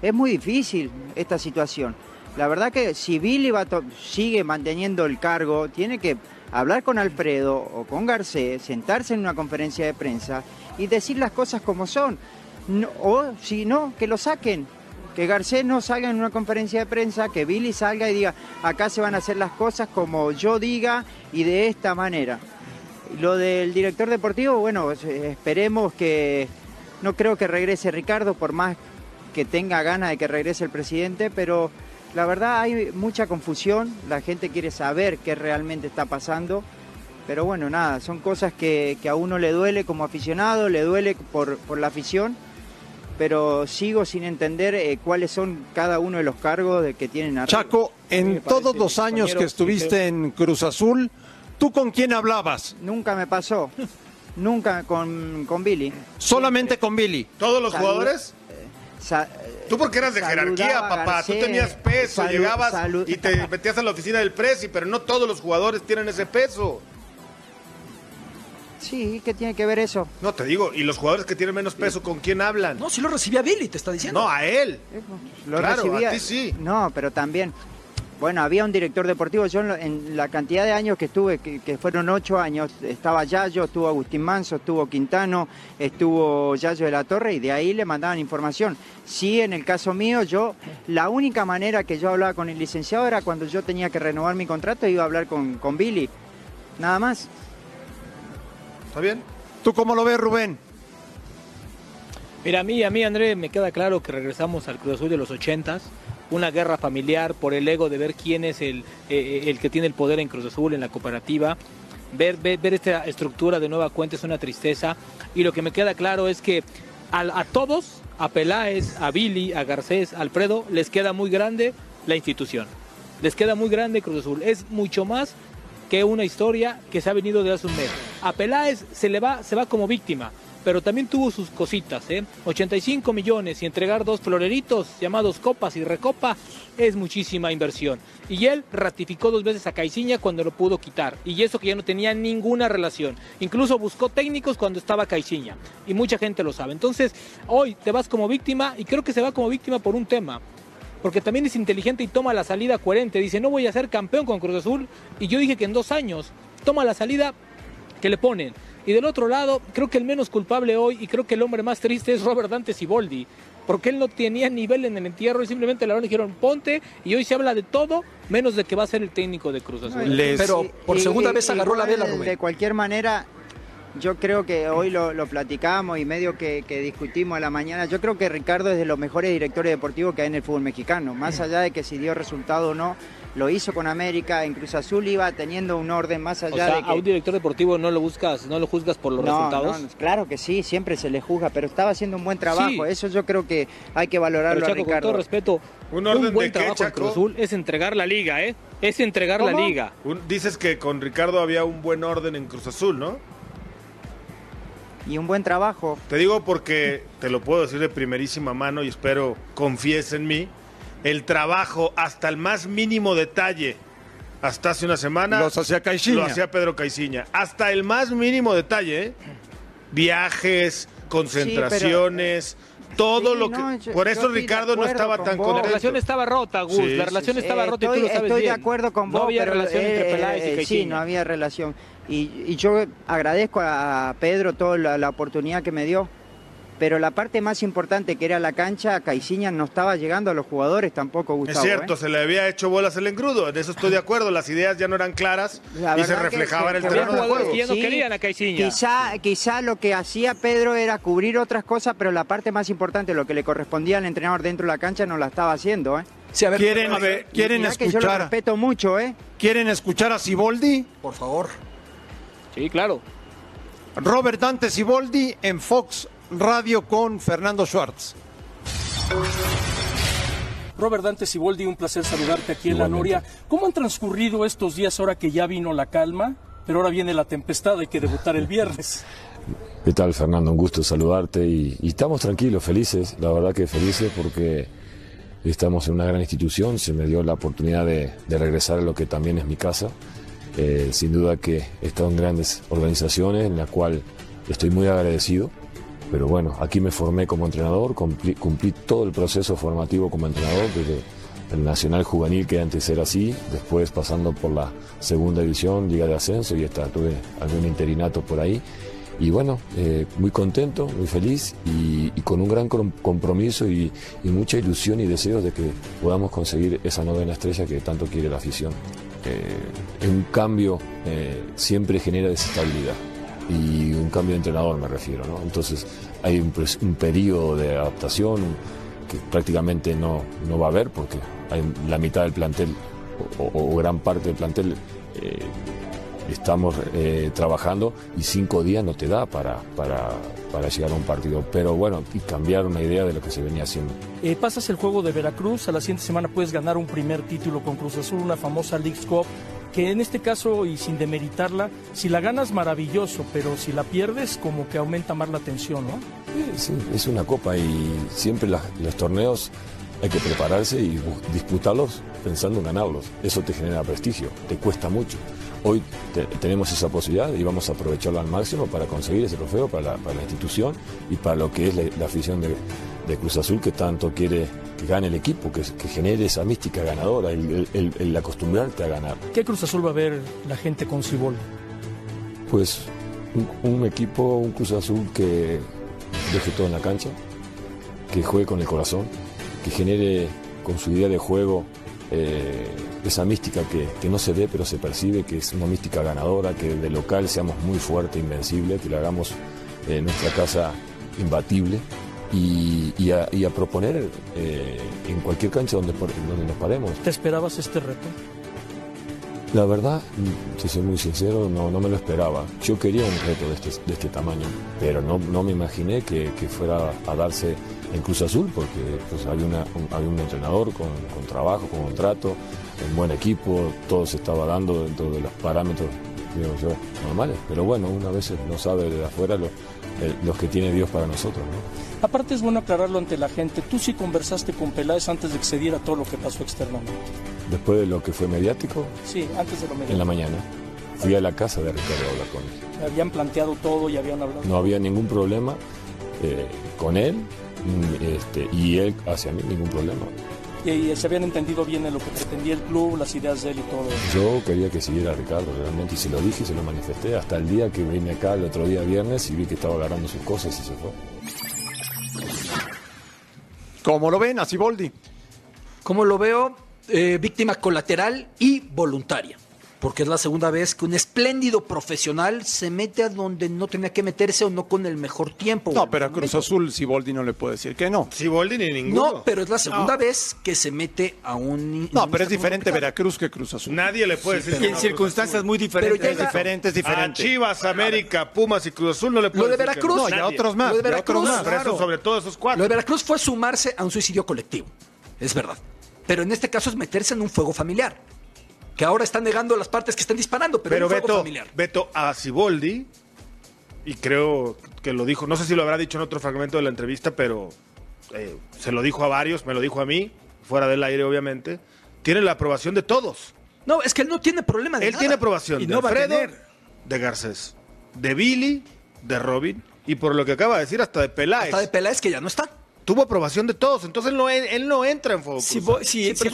es muy difícil esta situación. La verdad que si Billy sigue manteniendo el cargo, tiene que hablar con Alfredo o con Garcés, sentarse en una conferencia de prensa y decir las cosas como son. No- o si no, que lo saquen. Que Garcés no salga en una conferencia de prensa, que Billy salga y diga, acá se van a hacer las cosas como yo diga y de esta manera. Lo del director deportivo, bueno, esperemos que, no creo que regrese Ricardo, por más que tenga ganas de que regrese el presidente, pero la verdad hay mucha confusión, la gente quiere saber qué realmente está pasando, pero bueno, nada, son cosas que, que a uno le duele como aficionado, le duele por, por la afición, pero sigo sin entender eh, cuáles son cada uno de los cargos de que tienen arriba. Chaco, en todos los años que estuviste en Cruz Azul, ¿tú con quién hablabas? Nunca me pasó, nunca con, con Billy. Solamente con Billy. ¿Todos los Salud. jugadores? Sa- Tú porque eras de saludaba jerarquía, papá. Garcés, Tú tenías peso, salu- llegabas y te metías a la oficina del Presi, pero no todos los jugadores tienen ese peso. Sí, ¿qué tiene que ver eso? No, te digo, y los jugadores que tienen menos peso, ¿con quién hablan? No, si lo recibía Billy, te está diciendo. No, a él. Lo Claro, recibía. a ti sí. No, pero también. Bueno, había un director deportivo. Yo en, lo- en la cantidad de años que estuve, que, que fueron ocho años, estaba Yayo, estuvo Agustín Manso, estuvo Quintano, estuvo Yayo de la Torre y de ahí le mandaban información. Sí, en el caso mío, yo, la única manera que yo hablaba con el licenciado era cuando yo tenía que renovar mi contrato, iba a hablar con, con Billy. Nada más. ¿Está bien? ¿Tú cómo lo ves, Rubén? Mira, a mí, a mí, André, me queda claro que regresamos al Cruz Azul de los ochentas, una guerra familiar por el ego de ver quién es el, eh, el que tiene el poder en Cruz Azul, en la cooperativa. Ver, ver, esta estructura de nueva cuenta es una tristeza. Y lo que me queda claro es que a, todos, a Peláez, a Billy, a Garcés, a Alfredo, les queda muy grande la institución. Les queda muy grande Cruz Azul. Es mucho más que una historia que se ha venido de hace un mes. A Peláez se le va, se va como víctima, pero también tuvo sus cositas, ¿eh? 85 millones y entregar dos floreritos llamados copas y recopa es muchísima inversión. Y él ratificó dos veces a Caiciña cuando lo pudo quitar. Y eso que ya no tenía ninguna relación. Incluso buscó técnicos cuando estaba Caiciña. Y mucha gente lo sabe. Entonces, hoy te vas como víctima y creo que se va como víctima por un tema porque también es inteligente y toma la salida coherente. Dice, no voy a ser campeón con Cruz Azul. Y yo dije que en dos años toma la salida que le ponen. Y del otro lado, creo que el menos culpable hoy y creo que el hombre más triste es Robert Dante Siboldi. Porque él no tenía nivel en el entierro y simplemente le dijeron ponte y hoy se habla de todo menos de que va a ser el técnico de Cruz Azul. Les- Pero por segunda y- vez agarró la vela, Rubén. De cualquier manera, yo creo que hoy lo, lo platicamos y medio que, que discutimos a la mañana. Yo creo que Ricardo es de los mejores directores deportivos que hay en el fútbol mexicano. Más allá de que si dio resultado o no, lo hizo con América, en Cruz Azul iba teniendo un orden más O allá sea, de que... a un director deportivo no lo buscas, no lo juzgas por los No, resultados. no, claro que sí, siempre se le juzga, pero estaba haciendo un buen trabajo. Sí. Eso yo creo que hay que Pero valorarlo a Chaco, con Ricardo. todo respeto, ¿Un un, orden buen de qué, trabajo en Chaco? Cruz Azul es entregar la liga, ¿eh? Es entregar la liga. Un- dices que con Ricardo había un buen orden en Cruz Azul, ¿no? Y un buen trabajo. Te digo porque te lo puedo decir de primerísima mano y espero confíes en mí. El trabajo hasta el más mínimo detalle, hasta hace una semana, Los hacía Caixinha. lo hacía Pedro Caiciña. Hasta el más mínimo detalle, ¿eh? viajes, concentraciones, todo Sí, lo que... no, yo- por eso estoy Ricardo no estaba con tan vos. La contento. relación estaba rota, Gus. Sí, la sí, relación Eh, estaba rota y tú estoy, lo sabes estoy de acuerdo con vos, No había pero relación eh, entre Peláez y eh, sí, Caixinha. no había relación. Y, y yo agradezco a Pedro toda la, la oportunidad que me dio, pero la parte más importante que era la cancha, Caixinha no estaba llegando a los jugadores tampoco, Es Gustavo. cierto, ¿eh? se le había hecho bolas el engrudo, en eso estoy de acuerdo, las ideas ya no eran claras La y se verdad que- reflejaba en el terreno de juego. que ya no querían a Caixinha. Quizá, quizá lo que hacía Pedro era cubrir otras cosas, pero la parte más importante, lo que le correspondía al entrenador dentro de la cancha, no la estaba haciendo. ¿eh? Sí, a ver, ¿Quieren, a ver, ¿quieren Mirá que yo lo escuchar, respeto mucho, ¿eh? ¿Quieren escuchar a Siboldi? por favor. Sí, claro. Robert Dante Siboldi en Fox Radio con Fernando Schwartz. Robert Dante Siboldi, un placer saludarte aquí en La Noria. ¿Cómo han transcurrido estos días ahora que ya vino la calma, pero ahora viene la tempestad, hay que debutar el viernes? ¿Qué tal, Fernando? Un gusto saludarte y, y estamos tranquilos, felices, la verdad que felices porque estamos en una gran institución, se me dio la oportunidad de, de regresar a lo que también es mi casa. Eh, sin duda que he estado en grandes organizaciones en la cual estoy muy agradecido, pero bueno, aquí me formé como entrenador, cumplí, todo el proceso formativo como entrenador, desde el Nacional Juvenil que antes era así, después pasando por la segunda división, Liga de Ascenso y hasta tuve algún interinato por ahí. Y bueno, eh, muy contento, muy feliz y, con un gran com- compromiso y, y mucha ilusión y deseos de que podamos conseguir esa novena estrella que tanto quiere la afición. Eh, un cambio eh, siempre genera desestabilidad y un cambio de entrenador me refiero, ¿no? Entonces hay un, un periodo de adaptación que prácticamente no, no va a haber porque la mitad del plantel o, gran parte del plantel eh, estamos eh, trabajando y cinco días no te da para, para, para llegar a un partido. Pero bueno, y cambiar una idea de lo que se venía haciendo. Eh, pasas el juego de Veracruz, a la siguiente semana puedes ganar un primer título con Cruz Azul, una famosa Leagues Cup, que en este caso, y sin demeritarla, si la ganas maravilloso, pero si la pierdes, como que aumenta más la tensión, ¿no? Sí, es una copa y siempre los torneos hay que prepararse y disputarlos pensando en ganarlos. Eso te genera prestigio, te cuesta mucho. Hoy te- tenemos esa posibilidad y vamos a aprovecharlo al máximo para conseguir ese trofeo para la, institución y para lo que es la afición de, de Cruz Azul que tanto quiere que gane el equipo, que, que genere esa mística ganadora, el, el- el- el acostumbrarte a ganar. ¿Qué Cruz Azul va a ver la gente con Cibol? Pues un, un equipo, un Cruz Azul que deje todo en la cancha, que juegue con el corazón, que genere con su idea de juego eh, esa mística que, que no se ve pero se percibe, que es una mística ganadora, que de local seamos muy fuerte, invencible, que le hagamos eh, nuestra casa imbatible y, y a, y a proponer eh, en cualquier cancha donde, donde nos paremos. ¿Te esperabas este reto? La verdad, mm, si soy muy sincero, no, no me lo esperaba. Yo quería un reto de este, de este tamaño, pero no, no me imaginé que, que fuera a darse en Cruz Azul, porque pues, había, una- un, había un entrenador con, con trabajo, con contrato, un buen equipo, todo se estaba dando dentro de los parámetros, digo yo, normales. Pero bueno, una vez no sabe de afuera lo- eh, los que tiene Dios para nosotros. ¿no? Aparte es bueno aclararlo ante la gente, tú sí conversaste con Peláez antes de que se diera todo lo que pasó externamente. Después de lo que fue mediático, Sí, antes de lo en la mediático. mañana, fui a la casa de Ricardo a hablar con él. Habían planteado todo y habían hablado. no había ningún problema eh, con él este, y él hacia mí ningún problema. Y, y se habían entendido bien en lo que pretendía el club, las ideas de él y todo. Yo quería que siguiera Ricardo realmente y se lo dije y se lo manifesté hasta el día que vine acá el otro día viernes y vi que estaba agarrando sus cosas y se fue. ¿Cómo lo ven a Siboldi? ¿Cómo lo veo? Eh, víctima colateral y voluntaria. Porque es la segunda vez que un espléndido profesional se mete a donde no tenía que meterse o no con el mejor tiempo. No, pero a Cruz Azul Siboldi no le puede decir que no. Siboldi ni ninguno. No, pero es la segunda vez que se mete a un... No, pero es diferente Veracruz que Cruz Azul. Nadie le puede Y decir. en circunstancias muy diferentes. Pero Es llega- diferente, es A diferente. Chivas, América, Pumas y Cruz Azul no le puede Lo de decir que Veracruz. No, y a otros más. Lo de y a otros Veracruz, más. Pero eso sobre todo esos Lo cuatro. de Veracruz fue sumarse a un suicidio colectivo, es verdad. Pero en este caso es meterse en un fuego familiar. Que ahora están negando las partes que están disparando, pero, Pero un fuego Beto, familiar. Beto a Siboldi, y creo que lo dijo, no sé si lo habrá dicho en otro fragmento de la entrevista, pero eh, se lo dijo a varios, me lo dijo a mí, fuera del aire obviamente, tiene la aprobación de todos. No, es que él no tiene problema de Él nada. tiene aprobación Y de no Alfredo, de Garcés, de Billy, de Robin, y por lo que acaba de decir, hasta de Peláez. Hasta de Peláez que ya no está. Tuvo aprobación de todos, entonces él no, él no entra en fuego. Si cruzado. si- Sí,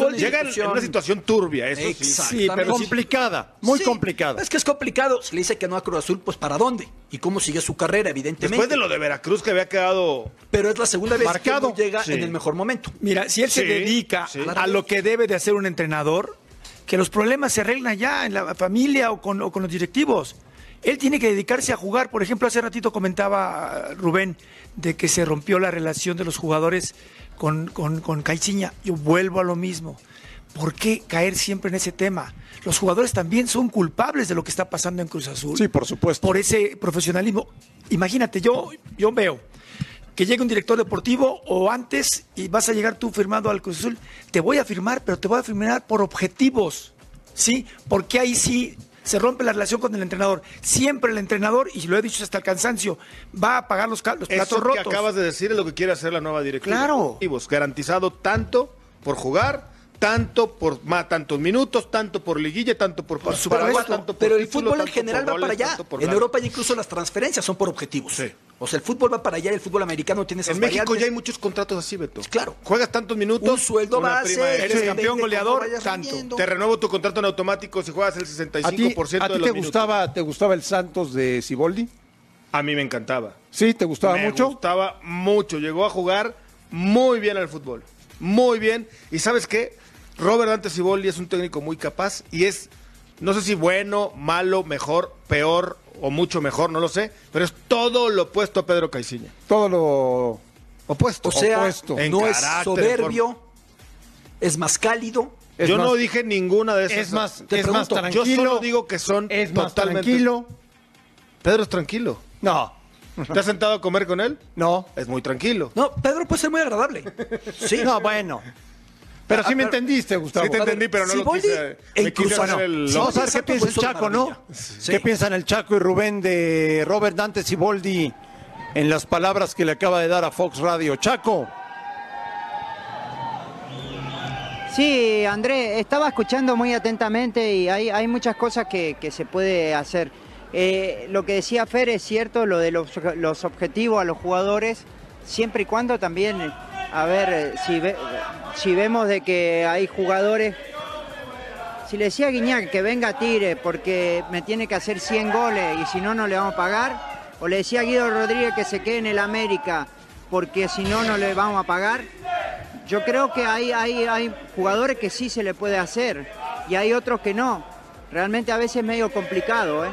si en, una situación turbia, eso sí. Pero complicada, muy Sí, complicada. Es que es complicado. Si le dice que no a Cruz Azul, pues ¿para dónde? ¿Y cómo sigue su carrera, evidentemente? Después de lo de Veracruz que había quedado Pero es la segunda vez Marcado. que no llega Sí. en el mejor momento. Mira, si él se dedica sí. a lo que debe de hacer un entrenador, que los problemas se arreglan ya en la familia o con, o con los directivos. Él tiene que dedicarse a jugar. Por ejemplo, hace ratito comentaba Rubén de que se rompió la relación de los jugadores con, con, con Caixinha. Yo vuelvo a lo mismo. ¿Por qué caer siempre en ese tema? Los jugadores también son culpables de lo que está pasando en Cruz Azul. Sí, por supuesto. Por ese profesionalismo. Imagínate, yo, yo veo que llegue un director deportivo o antes y vas a llegar tú firmado al Cruz Azul, te voy a firmar, pero te voy a firmar por objetivos, ¿sí? Porque ahí sí se rompe la relación con el entrenador. Siempre el entrenador, y lo he dicho hasta el cansancio, va a pagar los, los platos Eso que rotos. acabas de decir es lo que quiere hacer la nueva directiva. Claro. Garantizado tanto por jugar, tanto por más, tantos minutos, tanto por liguilla, tanto por, por tanto por pero el fútbol en general va para allá. En. Europa incluso las transferencias son por objetivos. Sí. O sea, el fútbol va para allá y el fútbol americano tiene esas En México ya hay muchos contratos así, Beto. Claro. Juegas tantos minutos. Un sueldo una base, prima Eres campeón goleador, tanto. Te renuevo tu contrato en automático si juegas el ¿A ti, 65% a de ti los te minutos. gustaba, te gustaba el Santos de Siboldi? A mí me encantaba. Sí, ¿te gustaba me mucho? gustaba mucho. Llegó a jugar muy bien al fútbol. Muy bien. ¿Y sabes qué? Robert Dante Siboldi es un técnico muy capaz y es, no sé si bueno, malo, mejor, peor o mucho mejor, no lo sé, pero es todo lo opuesto a Pedro Caiciña. Todo lo opuesto. O sea, opuesto. En no es soberbio, es más cálido. Es Yo más- no dije ninguna de esas. es más, Te es más tranquilo. Yo solo digo que son es más totalmente. tranquilo. Pedro es tranquilo. No, ¿Te has sentado a comer con él? no, Es muy tranquilo. No, Pedro puede ser muy agradable. Sí. no, bueno. Pero sí me entendiste, Gustavo. Sí te entendí, pero no lo Siboldi quise. e Me quise incluso- hacer no, el sí, loco. Vamos a ver qué piensa el Chaco, ¿no? maravilla. Sí. ¿Qué piensan el Chaco y Rubén de Robert Dante Siboldi en las palabras que le acaba de dar a Fox Radio? Chaco. Sí, André, estaba escuchando muy atentamente y hay, hay muchas cosas que, que se puede hacer. Eh, lo que decía Fer es cierto, lo de los, los objetivos a los jugadores, siempre y cuando también, a ver, eh, si, ve- si vemos de que hay jugadores... Si le decía a Guiñac que venga tire porque me tiene que hacer 100 goles y si no, no le vamos a pagar, o le decía a Guido Rodríguez que se quede en el América porque si no, no le vamos a pagar, yo creo que hay, hay, hay jugadores que sí se le puede hacer y hay otros que no. Realmente a veces es medio complicado, ¿eh?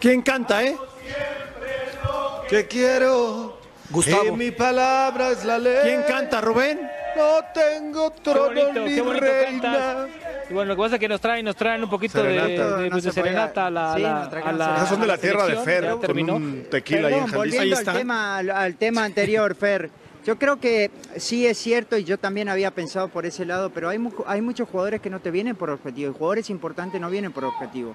¿Quién canta, eh? Que quiero. Gustavo. Que mi palabra es la ley. ¿Quién canta, Rubén? No tengo Qué trono bonito, ni qué bonito reina. cantas. Y bueno, lo que pasa es que nos traen, nos traen un poquito de, Serenata. de- No de se podía- serenata a la, sí, la- a la-. Esas son de la tierra de Fer, con terminó. un tequila ahí en Perdón, Jalisco. Ahí volviendo está. al tema, al, al tema anterior, Fer. Yo creo que sí es cierto y yo también había pensado por ese lado, pero hay, mu- hay muchos jugadores que no te vienen por objetivo. y Jugadores importantes no vienen por objetivo.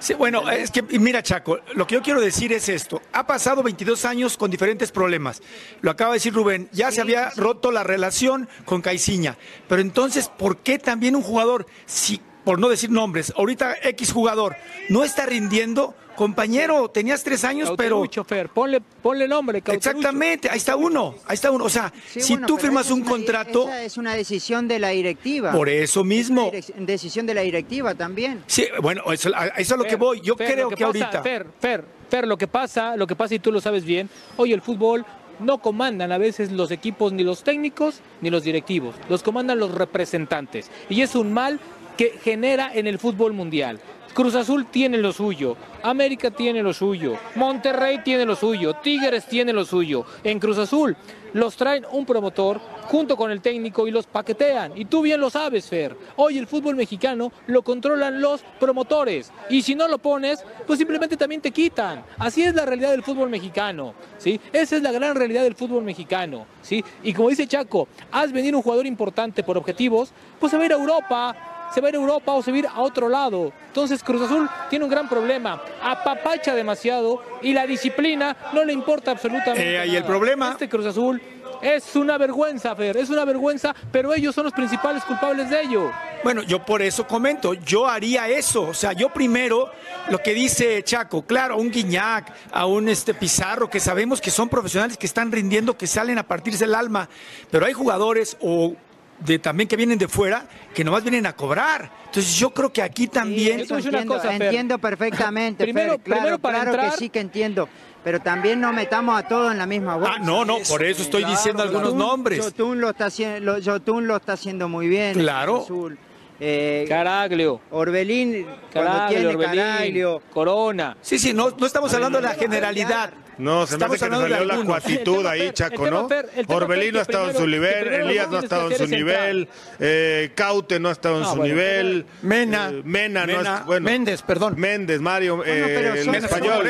Sí, bueno, es que mira, Chaco, lo que yo quiero decir es esto. Ha pasado 22 años con diferentes problemas. Lo acaba de decir Rubén, ya se había roto la relación con Caiciña. Pero entonces, ¿por qué también un jugador, si, por no decir nombres, ahorita X jugador, no está rindiendo? Compañero, tenías tres años, pero... Cauterucho, Fer, ponle, ponle nombre, Cauterucho. Exactamente, ahí está uno, ahí está uno. O sea, Sí, si bueno, tú pero firmas un una- contrato, Esa es una decisión de la directiva. por eso mismo... Una decisión de la directiva también. Sí, bueno, eso, a eso es a lo que voy. Yo Fer, creo que, pasa- ahorita... Fer, Fer, Fer, lo que pasa, lo que pasa y tú lo sabes bien, hoy el fútbol no comandan a veces los equipos ni los técnicos ni los directivos, los comandan los representantes. Y es un mal que genera en el fútbol mundial. Cruz Azul tiene lo suyo, América tiene lo suyo, Monterrey tiene lo suyo, Tigres tiene lo suyo. En Cruz Azul los traen un promotor junto con el técnico y los paquetean. Y tú bien lo sabes, Fer. Hoy el fútbol mexicano lo controlan los promotores. Y si no lo pones, pues simplemente también te quitan. Así es la realidad del fútbol mexicano. ¿sí? Esa es la gran realidad del fútbol mexicano. ¿sí? Y como dice Chaco, haz venir un jugador importante por objetivos, pues se va a ir a Europa, se va a ir a Europa o se va a ir a otro lado. Entonces Cruz Azul tiene un gran problema, apapacha demasiado y la disciplina no le importa absolutamente. Eh, nada. el problema. Este Cruz Azul es una vergüenza, Fer, es una vergüenza, pero ellos son los principales culpables de ello. Bueno, yo por eso comento, yo haría eso, o sea, yo primero, lo que dice Chaco, claro, a un Guiñac, a un este Pizarro, que sabemos que son profesionales que están rindiendo, que salen a partirse el alma, pero hay jugadores o de también que vienen de fuera que nomás vienen a cobrar. Entonces yo creo que aquí también... Eso entiendo, entiendo perfectamente, Primero- Fer, claro, primero para claro entrar- que sí que entiendo. Pero también no metamos a todos en la misma bolsa. Ah, no, no, por eso estoy diciendo algunos Yotun- nombres. Yotun lo está haciendo, lo, Yotun lo está haciendo muy bien. Claro. Azul. Eh, Caraglio. Orbelín, Caraglio, tiene Orbelín, Caraglio. Corona. Sí, sí, no, no estamos hablando de la generalidad. No, se me hace que de salió la cuatitud ahí, Chaco, ¿no? Orbelín no ha estado en su nivel, Elías no ha estado en su nivel, eh, Caute no ha estado en su nivel, Mena. eh, Mena, no ha- bueno, Méndez, perdón. Méndez, Mario, eh, pero el son- español.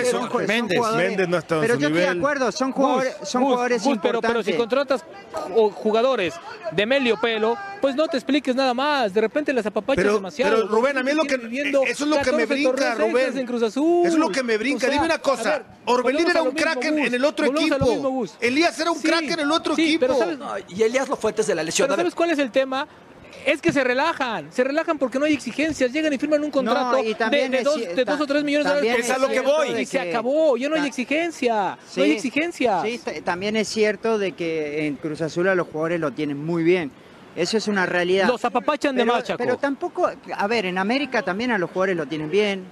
Méndez. jugadores- Méndez no ha estado en Pero su yo estoy de nivel. acuerdo, son jugadores, son pero, importantes. pero si contratas ju- jugadores de medio pelo, pues no te expliques nada más. De repente las apapachas Pero, demasiado. pero Rubén, a mí es lo que viviendo eso es lo que me 14 brinca, Rubén. Eso es lo que me brinca. Dime una cosa, Orbelín era un crack en, en el otro Volvemos equipo. mismo. Elías era un Sí, crack en el otro sí, equipo. pero ¿sabes? No, y Elías lo fue antes de la lesión. Pero ¿sabes cuál es el tema? Es que se relajan, se relajan porque no hay exigencias, llegan y firman un contrato y de, también de es dos, ci- de dos o tres millones de dólares. es a lo que cierto voy. de Y se que- acabó, ya no hay exigencia, Sí, no hay exigencias. Sí, ta- también es cierto de que en Cruz Azul a los jugadores lo tienen muy bien. Eso es una realidad. Los apapachan de pero, Chaco. pero tampoco, a ver, en América también a los jugadores lo tienen bien.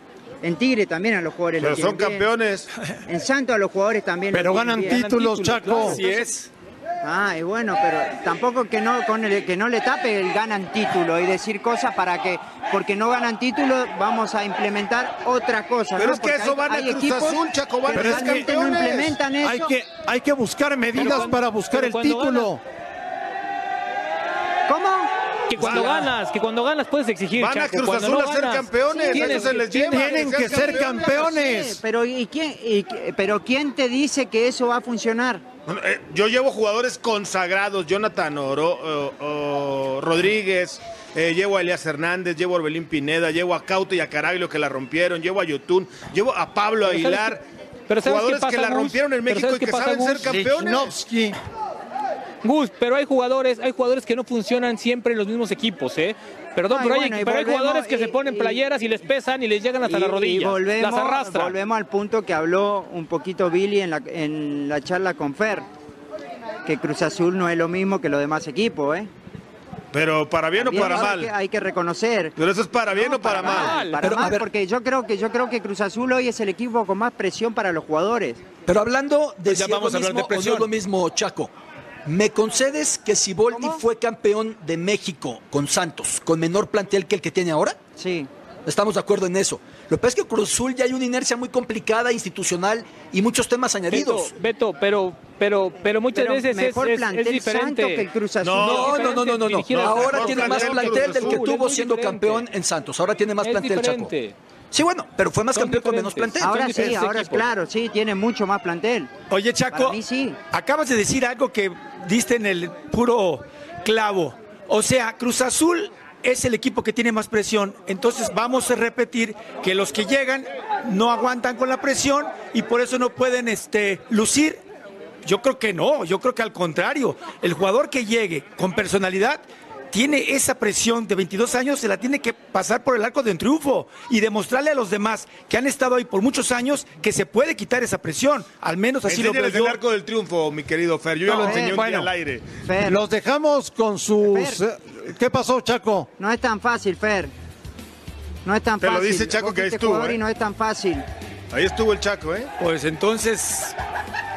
En Tigre también a los jugadores Pero son bien. campeones. En Santos a los jugadores también Pero ganan bien. títulos, Chaco. Así es. Ah, y bueno, pero tampoco que no con el, que no le tape el ganan título y decir cosas para que porque no ganan título vamos a implementar otra cosa. Pero ¿no? es que Porque eso van a Cruz Azul, Chaco, van que no implementan eso. Hay que, hay que buscar medidas cuando- para buscar pero el título. ¿Cómo? Que cuando ganas, que cuando ganas puedes exigir, Van a Chaco. Cruz Azul no a ser ganas, campeones, tienes eso se les que- lleva. Tienen que ser Sí, campeones. pero ¿y quién, y pero quién te dice que eso va a funcionar? Eh, Yo llevo jugadores consagrados, Jonathan Oro, o- o Rodríguez, eh, llevo a Elías Hernández, llevo a Orbelín Pineda, llevo a Cauto y a Caraglio que la rompieron, llevo a Yotun, llevo a Pablo Pero ¿sabes Aguilar, pero ¿sabes qué jugadores pasa, que la rompieron en México ¿sabes y que pasa, saben ser campeones. Lichnowsky. Gus, pero hay jugadores, hay jugadores que no funcionan siempre en los mismos equipos, ¿eh? Perdón, No, pero, hay, bueno, y pero hay volvemos, jugadores que y- se ponen playeras y les pesan y les llegan hasta y, rodillas. y volvemos, las arrastran. volvemos al punto que habló un poquito Billy en la, en la charla con Fer, que Cruz Azul no es lo mismo que los demás equipos, ¿eh? Pero para bien También o para hay mal. que- hay que reconocer. Pero eso es para bien No, o para, mal. Para Pero, mal, ver. porque yo creo que yo creo que Cruz Azul hoy es el equipo con más presión para los jugadores. pero hablando de Pues ya si es lo mismo de o no presión. es lo mismo, Chaco. ¿Me concedes que Siboldi ¿Cómo? fue campeón de México con Santos, con menor plantel que el que tiene ahora? Sí. Estamos de acuerdo en eso. Lo que pasa es que Cruz Azul ya hay una inercia muy complicada, institucional y muchos temas Beto, añadidos. Beto, pero, pero, pero muchas Pero veces es, mejor es- plantel es diferente. Santo que el Cruz Azul. No, No, no, no, no, Ahora tiene más plantel del que tuvo siendo diferente. campeón en Santos. Ahora tiene más Es plantel, Chaco. Sí, bueno, pero fue más Son campeón con menos plantel. Ahora sí, ahora es claro, sí, tiene mucho más plantel. Oye, Chaco, Para mí sí. acabas de decir algo que diste en el puro clavo. O sea, Cruz Azul es el equipo que tiene más presión. Entonces vamos a repetir que los que llegan no aguantan con la presión y por eso no pueden este, lucir. Yo creo que no, yo creo que al contrario, el jugador que llegue con personalidad tiene esa presión de 22 años, se la tiene que pasar por el arco de un triunfo y demostrarle a los demás que han estado ahí por muchos años que se puede quitar esa presión. Al menos así lo veo Enséñales el yo. arco del triunfo, mi querido Fer. Yo ya lo eh, enseñé un bueno. día al aire. Fer, Los dejamos con sus... Fer. eh, ¿Qué pasó, Chaco? no es tan fácil, Fer. No es tan Te lo fácil. dice Chaco Vos que estuvo, ¿eh? y no es tan fácil. Ahí estuvo el Chaco, ¿eh? Pues entonces,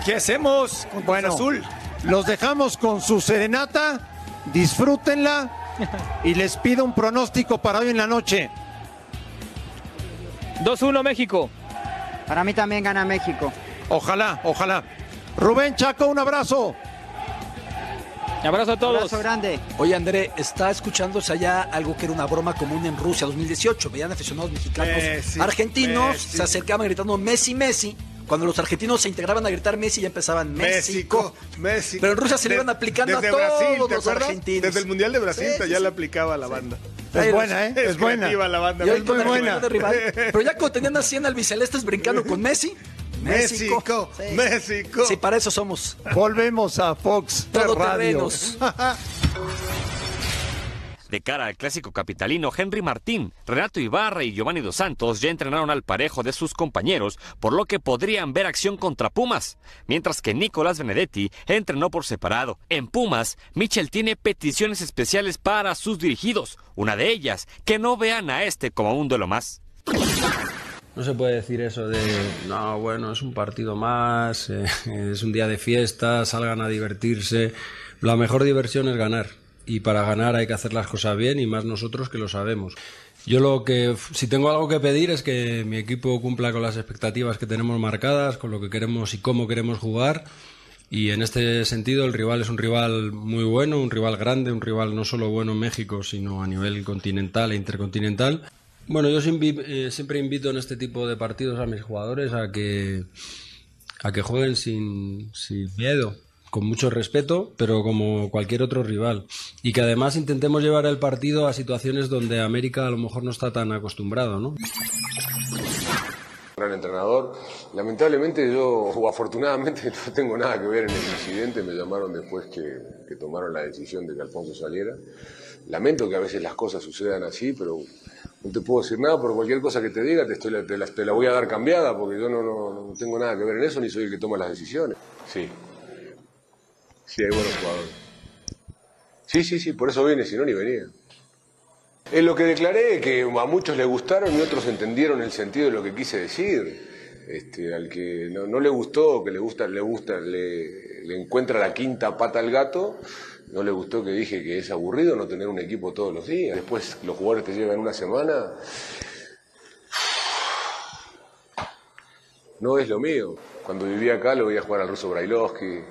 ¿qué hacemos con Bueno, Azul? los dejamos con su serenata. Disfrútenla Y les pido un pronóstico para hoy en la noche. 2-1 México. Para mí también gana México. Ojalá, ojalá. Rubén Chaco, un abrazo. Abrazo a todos. Abrazo grande. Oye, André, está escuchándose allá algo que era una broma común en Rusia 2018. Veían aficionados mexicanos, Messi, argentinos, Messi. se acercaban gritando Messi, Messi. Cuando los argentinos se integraban a gritar Messi, ya empezaban México. México. Pero en Rusia se le iban aplicando a desde todos Brasil, ¿te los acuerdas? argentinos. Desde el Mundial de Brasil Sí, sí, ya sí. le aplicaba a la banda. Es Ay, buena, ¿eh? Es buena. creativa la banda. Y hoy Es con muy buena. rival. Pero ya cuando tenían así en albicelestes brincando con Messi. México, Sí. México. Sí, para eso somos. Volvemos a Fox Radio. De cara al clásico capitalino, Henry Martín, Renato Ibarra y Giovanni Dos Santos ya entrenaron al parejo de sus compañeros, por lo que podrían ver acción contra Pumas, mientras que Nicolás Benedetti entrenó por separado. En Pumas, Michel tiene peticiones especiales para sus dirigidos, una de ellas, que no vean a este como un duelo más. No se puede decir eso de, no, bueno, es un partido más, es un día de fiesta, salgan a divertirse. La mejor diversión es ganar. Y para ganar hay que hacer las cosas bien y más nosotros que lo sabemos. Yo lo que, si tengo algo que pedir es que mi equipo cumpla con las expectativas que tenemos marcadas, con lo que queremos y cómo queremos jugar. Y en este sentido el rival es un rival muy bueno, un rival grande, un rival no solo bueno en México, sino a nivel continental e intercontinental. Bueno, yo siempre, eh, invito en este tipo de partidos a mis jugadores a que, a que jueguen sin, sin miedo, con mucho respeto, pero como cualquier otro rival. Y que además intentemos llevar el partido a situaciones donde América a lo mejor no está tan acostumbrado, ¿no? gran entrenador. Lamentablemente yo, o afortunadamente, no tengo nada que ver en el incidente. Me llamaron después que, que tomaron la decisión de que Alfonso saliera. Lamento que a veces las cosas sucedan así, pero no te puedo decir nada. Por cualquier cosa que te diga, te, estoy, te, la, te la voy a dar cambiada, porque yo no, no, no tengo nada que ver en eso, ni soy el que toma las decisiones. Sí. Sí, hay buenos jugadores. Sí, sí, sí, por eso viene, si no, ni venía. En lo que declaré, que a muchos le gustaron y otros entendieron el sentido de lo que quise decir. Este, al que no, le gustó, que le gusta, le gusta, le, le encuentra la quinta pata al gato, no le gustó que dije que es aburrido no tener un equipo todos los días. Después los jugadores te llevan una semana. No es lo mío. Cuando vivía acá lo veía jugar al ruso Brailovsky,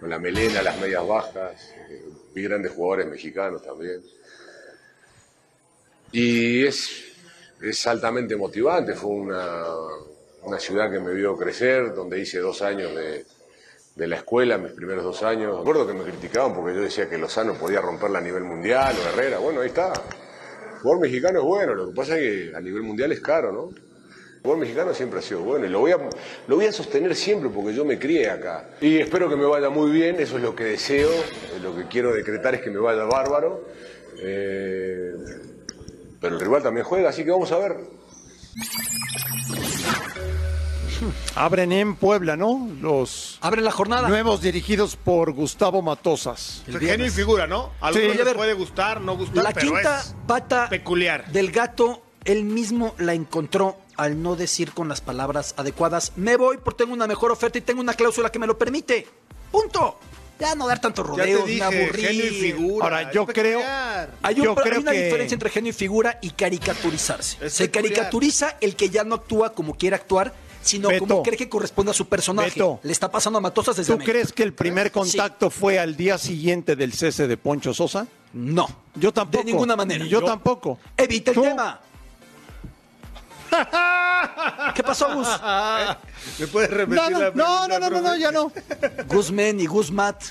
con la melena, las medias bajas. eh, Vi grandes jugadores mexicanos también. Y es, es altamente motivante, fue una, una ciudad que me vio crecer, donde hice dos años de, de la escuela, mis primeros dos años. Recuerdo que me criticaban porque yo decía que Lozano podía romperla a nivel mundial o Herrera. Bueno, ahí está. El jugador mexicano es bueno, lo que pasa es que a nivel mundial es caro, ¿no? El jugador mexicano siempre ha sido bueno y lo voy, a, lo voy a sostener siempre porque yo me crié acá. Y espero que me vaya muy bien, eso es lo que deseo, lo que quiero decretar es que me vaya bárbaro. Eh, pero el rival también juega, así que vamos a ver. Abren en Puebla, ¿no? Los Abren la jornada. nuevos dirigidos por Gustavo Matosas. Sea, genio y figura, ¿no? A algunos Sí. les puede gustar, no gustar, La pero quinta es pata peculiar. del gato, él mismo la encontró al no decir con las palabras adecuadas, me voy porque tengo una mejor oferta y tengo una cláusula que me lo permite. Punto. Ya no dar tantos rodeos, dije, aburrí. genio y figura. Ahora, yo creo-. Hay, un- Yo hay creo una que- diferencia entre genio y figura y caricaturizarse. Es Se peculiar. caricaturiza el que ya no actúa como quiere actuar, sino Beto. como cree que corresponde a su personaje. Beto. Le está pasando a Matosas desde ¿Tú América. crees que el primer contacto fue al día siguiente del cese de Poncho Sosa? No. Yo tampoco. De ninguna manera. Yo, Yo- tampoco. Evita el ¿Tú? tema. ¿Qué pasó, Gus? ¿Me puedes repetir No, no, la no, pregunta, no, no, no, ya no. Guzmán y Guzmat.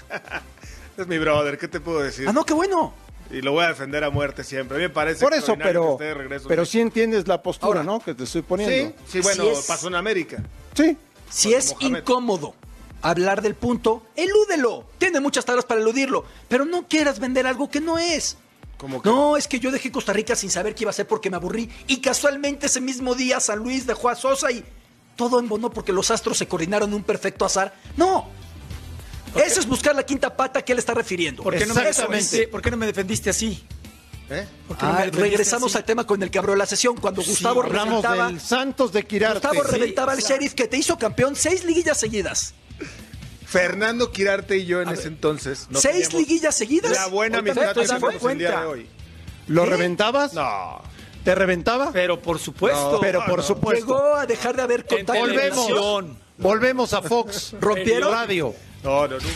Es mi brother, ¿qué te puedo decir? Ah, no, qué bueno. Y lo voy a defender a muerte siempre. A mí me parece Por eso, pero, que esté de regreso. pero sí entiendes la postura, Ahora, ¿no? Que te estoy Sí, poniendo. sí, bueno, Si es- pasó en América. Sí. Si es Mohamed. incómodo hablar del punto, elúdelo. Tiene muchas tablas para eludirlo. Pero no quieras vender algo que no es. Como que No, es que yo dejé Costa Rica sin saber qué iba a hacer porque me aburrí. Y casualmente ese mismo día San Luis dejó a Sosa y todo embonó porque los astros se coordinaron en un perfecto azar. No. Eso es buscar la quinta pata que él está refiriendo. ¿Por qué, no me ¿Por qué no me defendiste así? ¿Eh? ¿Por qué no me Ah, regresamos así? al tema con el que abrió la sesión. Cuando Gustavo reventaba, del Santos de Quirarte. Gustavo Sí. reventaba al sheriff que te hizo campeón seis liguillas seguidas. Fernando Quirarte y yo en ese entonces. no ¿Seis teníamos liguillas seguidas? La buena Ahorita me amistad estoy que dando tenemos el día de cuenta. hoy. ¿Lo reventabas? No. ¿Te reventaba? Pero por supuesto. No, pero por supuesto. Llegó a dejar de haber contacto. Volvemos. Volvemos a Fox. ¿Rompieron? Radio. No, no, nunca.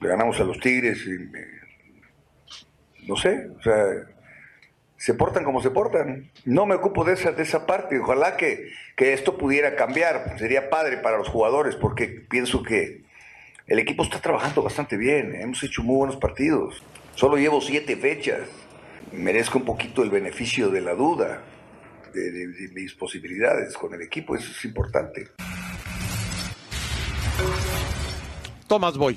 le ganamos a los Tigres y me- no sé, o sea, se portan como se portan. No me ocupo de esa, de esa parte. Ojalá que, que esto pudiera cambiar. Sería padre para los jugadores porque pienso que el equipo está trabajando bastante bien. Hemos hecho muy buenos partidos. Solo llevo siete fechas. Merezco un poquito el beneficio de la duda de mis posibilidades con el equipo. Eso es importante. Tomás Boy.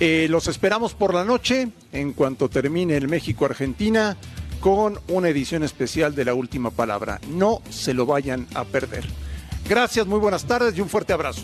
Eh, los esperamos por la noche en cuanto termine el México-Argentina con una edición especial de La Última Palabra. No se lo vayan a perder. Gracias, muy buenas tardes y un fuerte abrazo.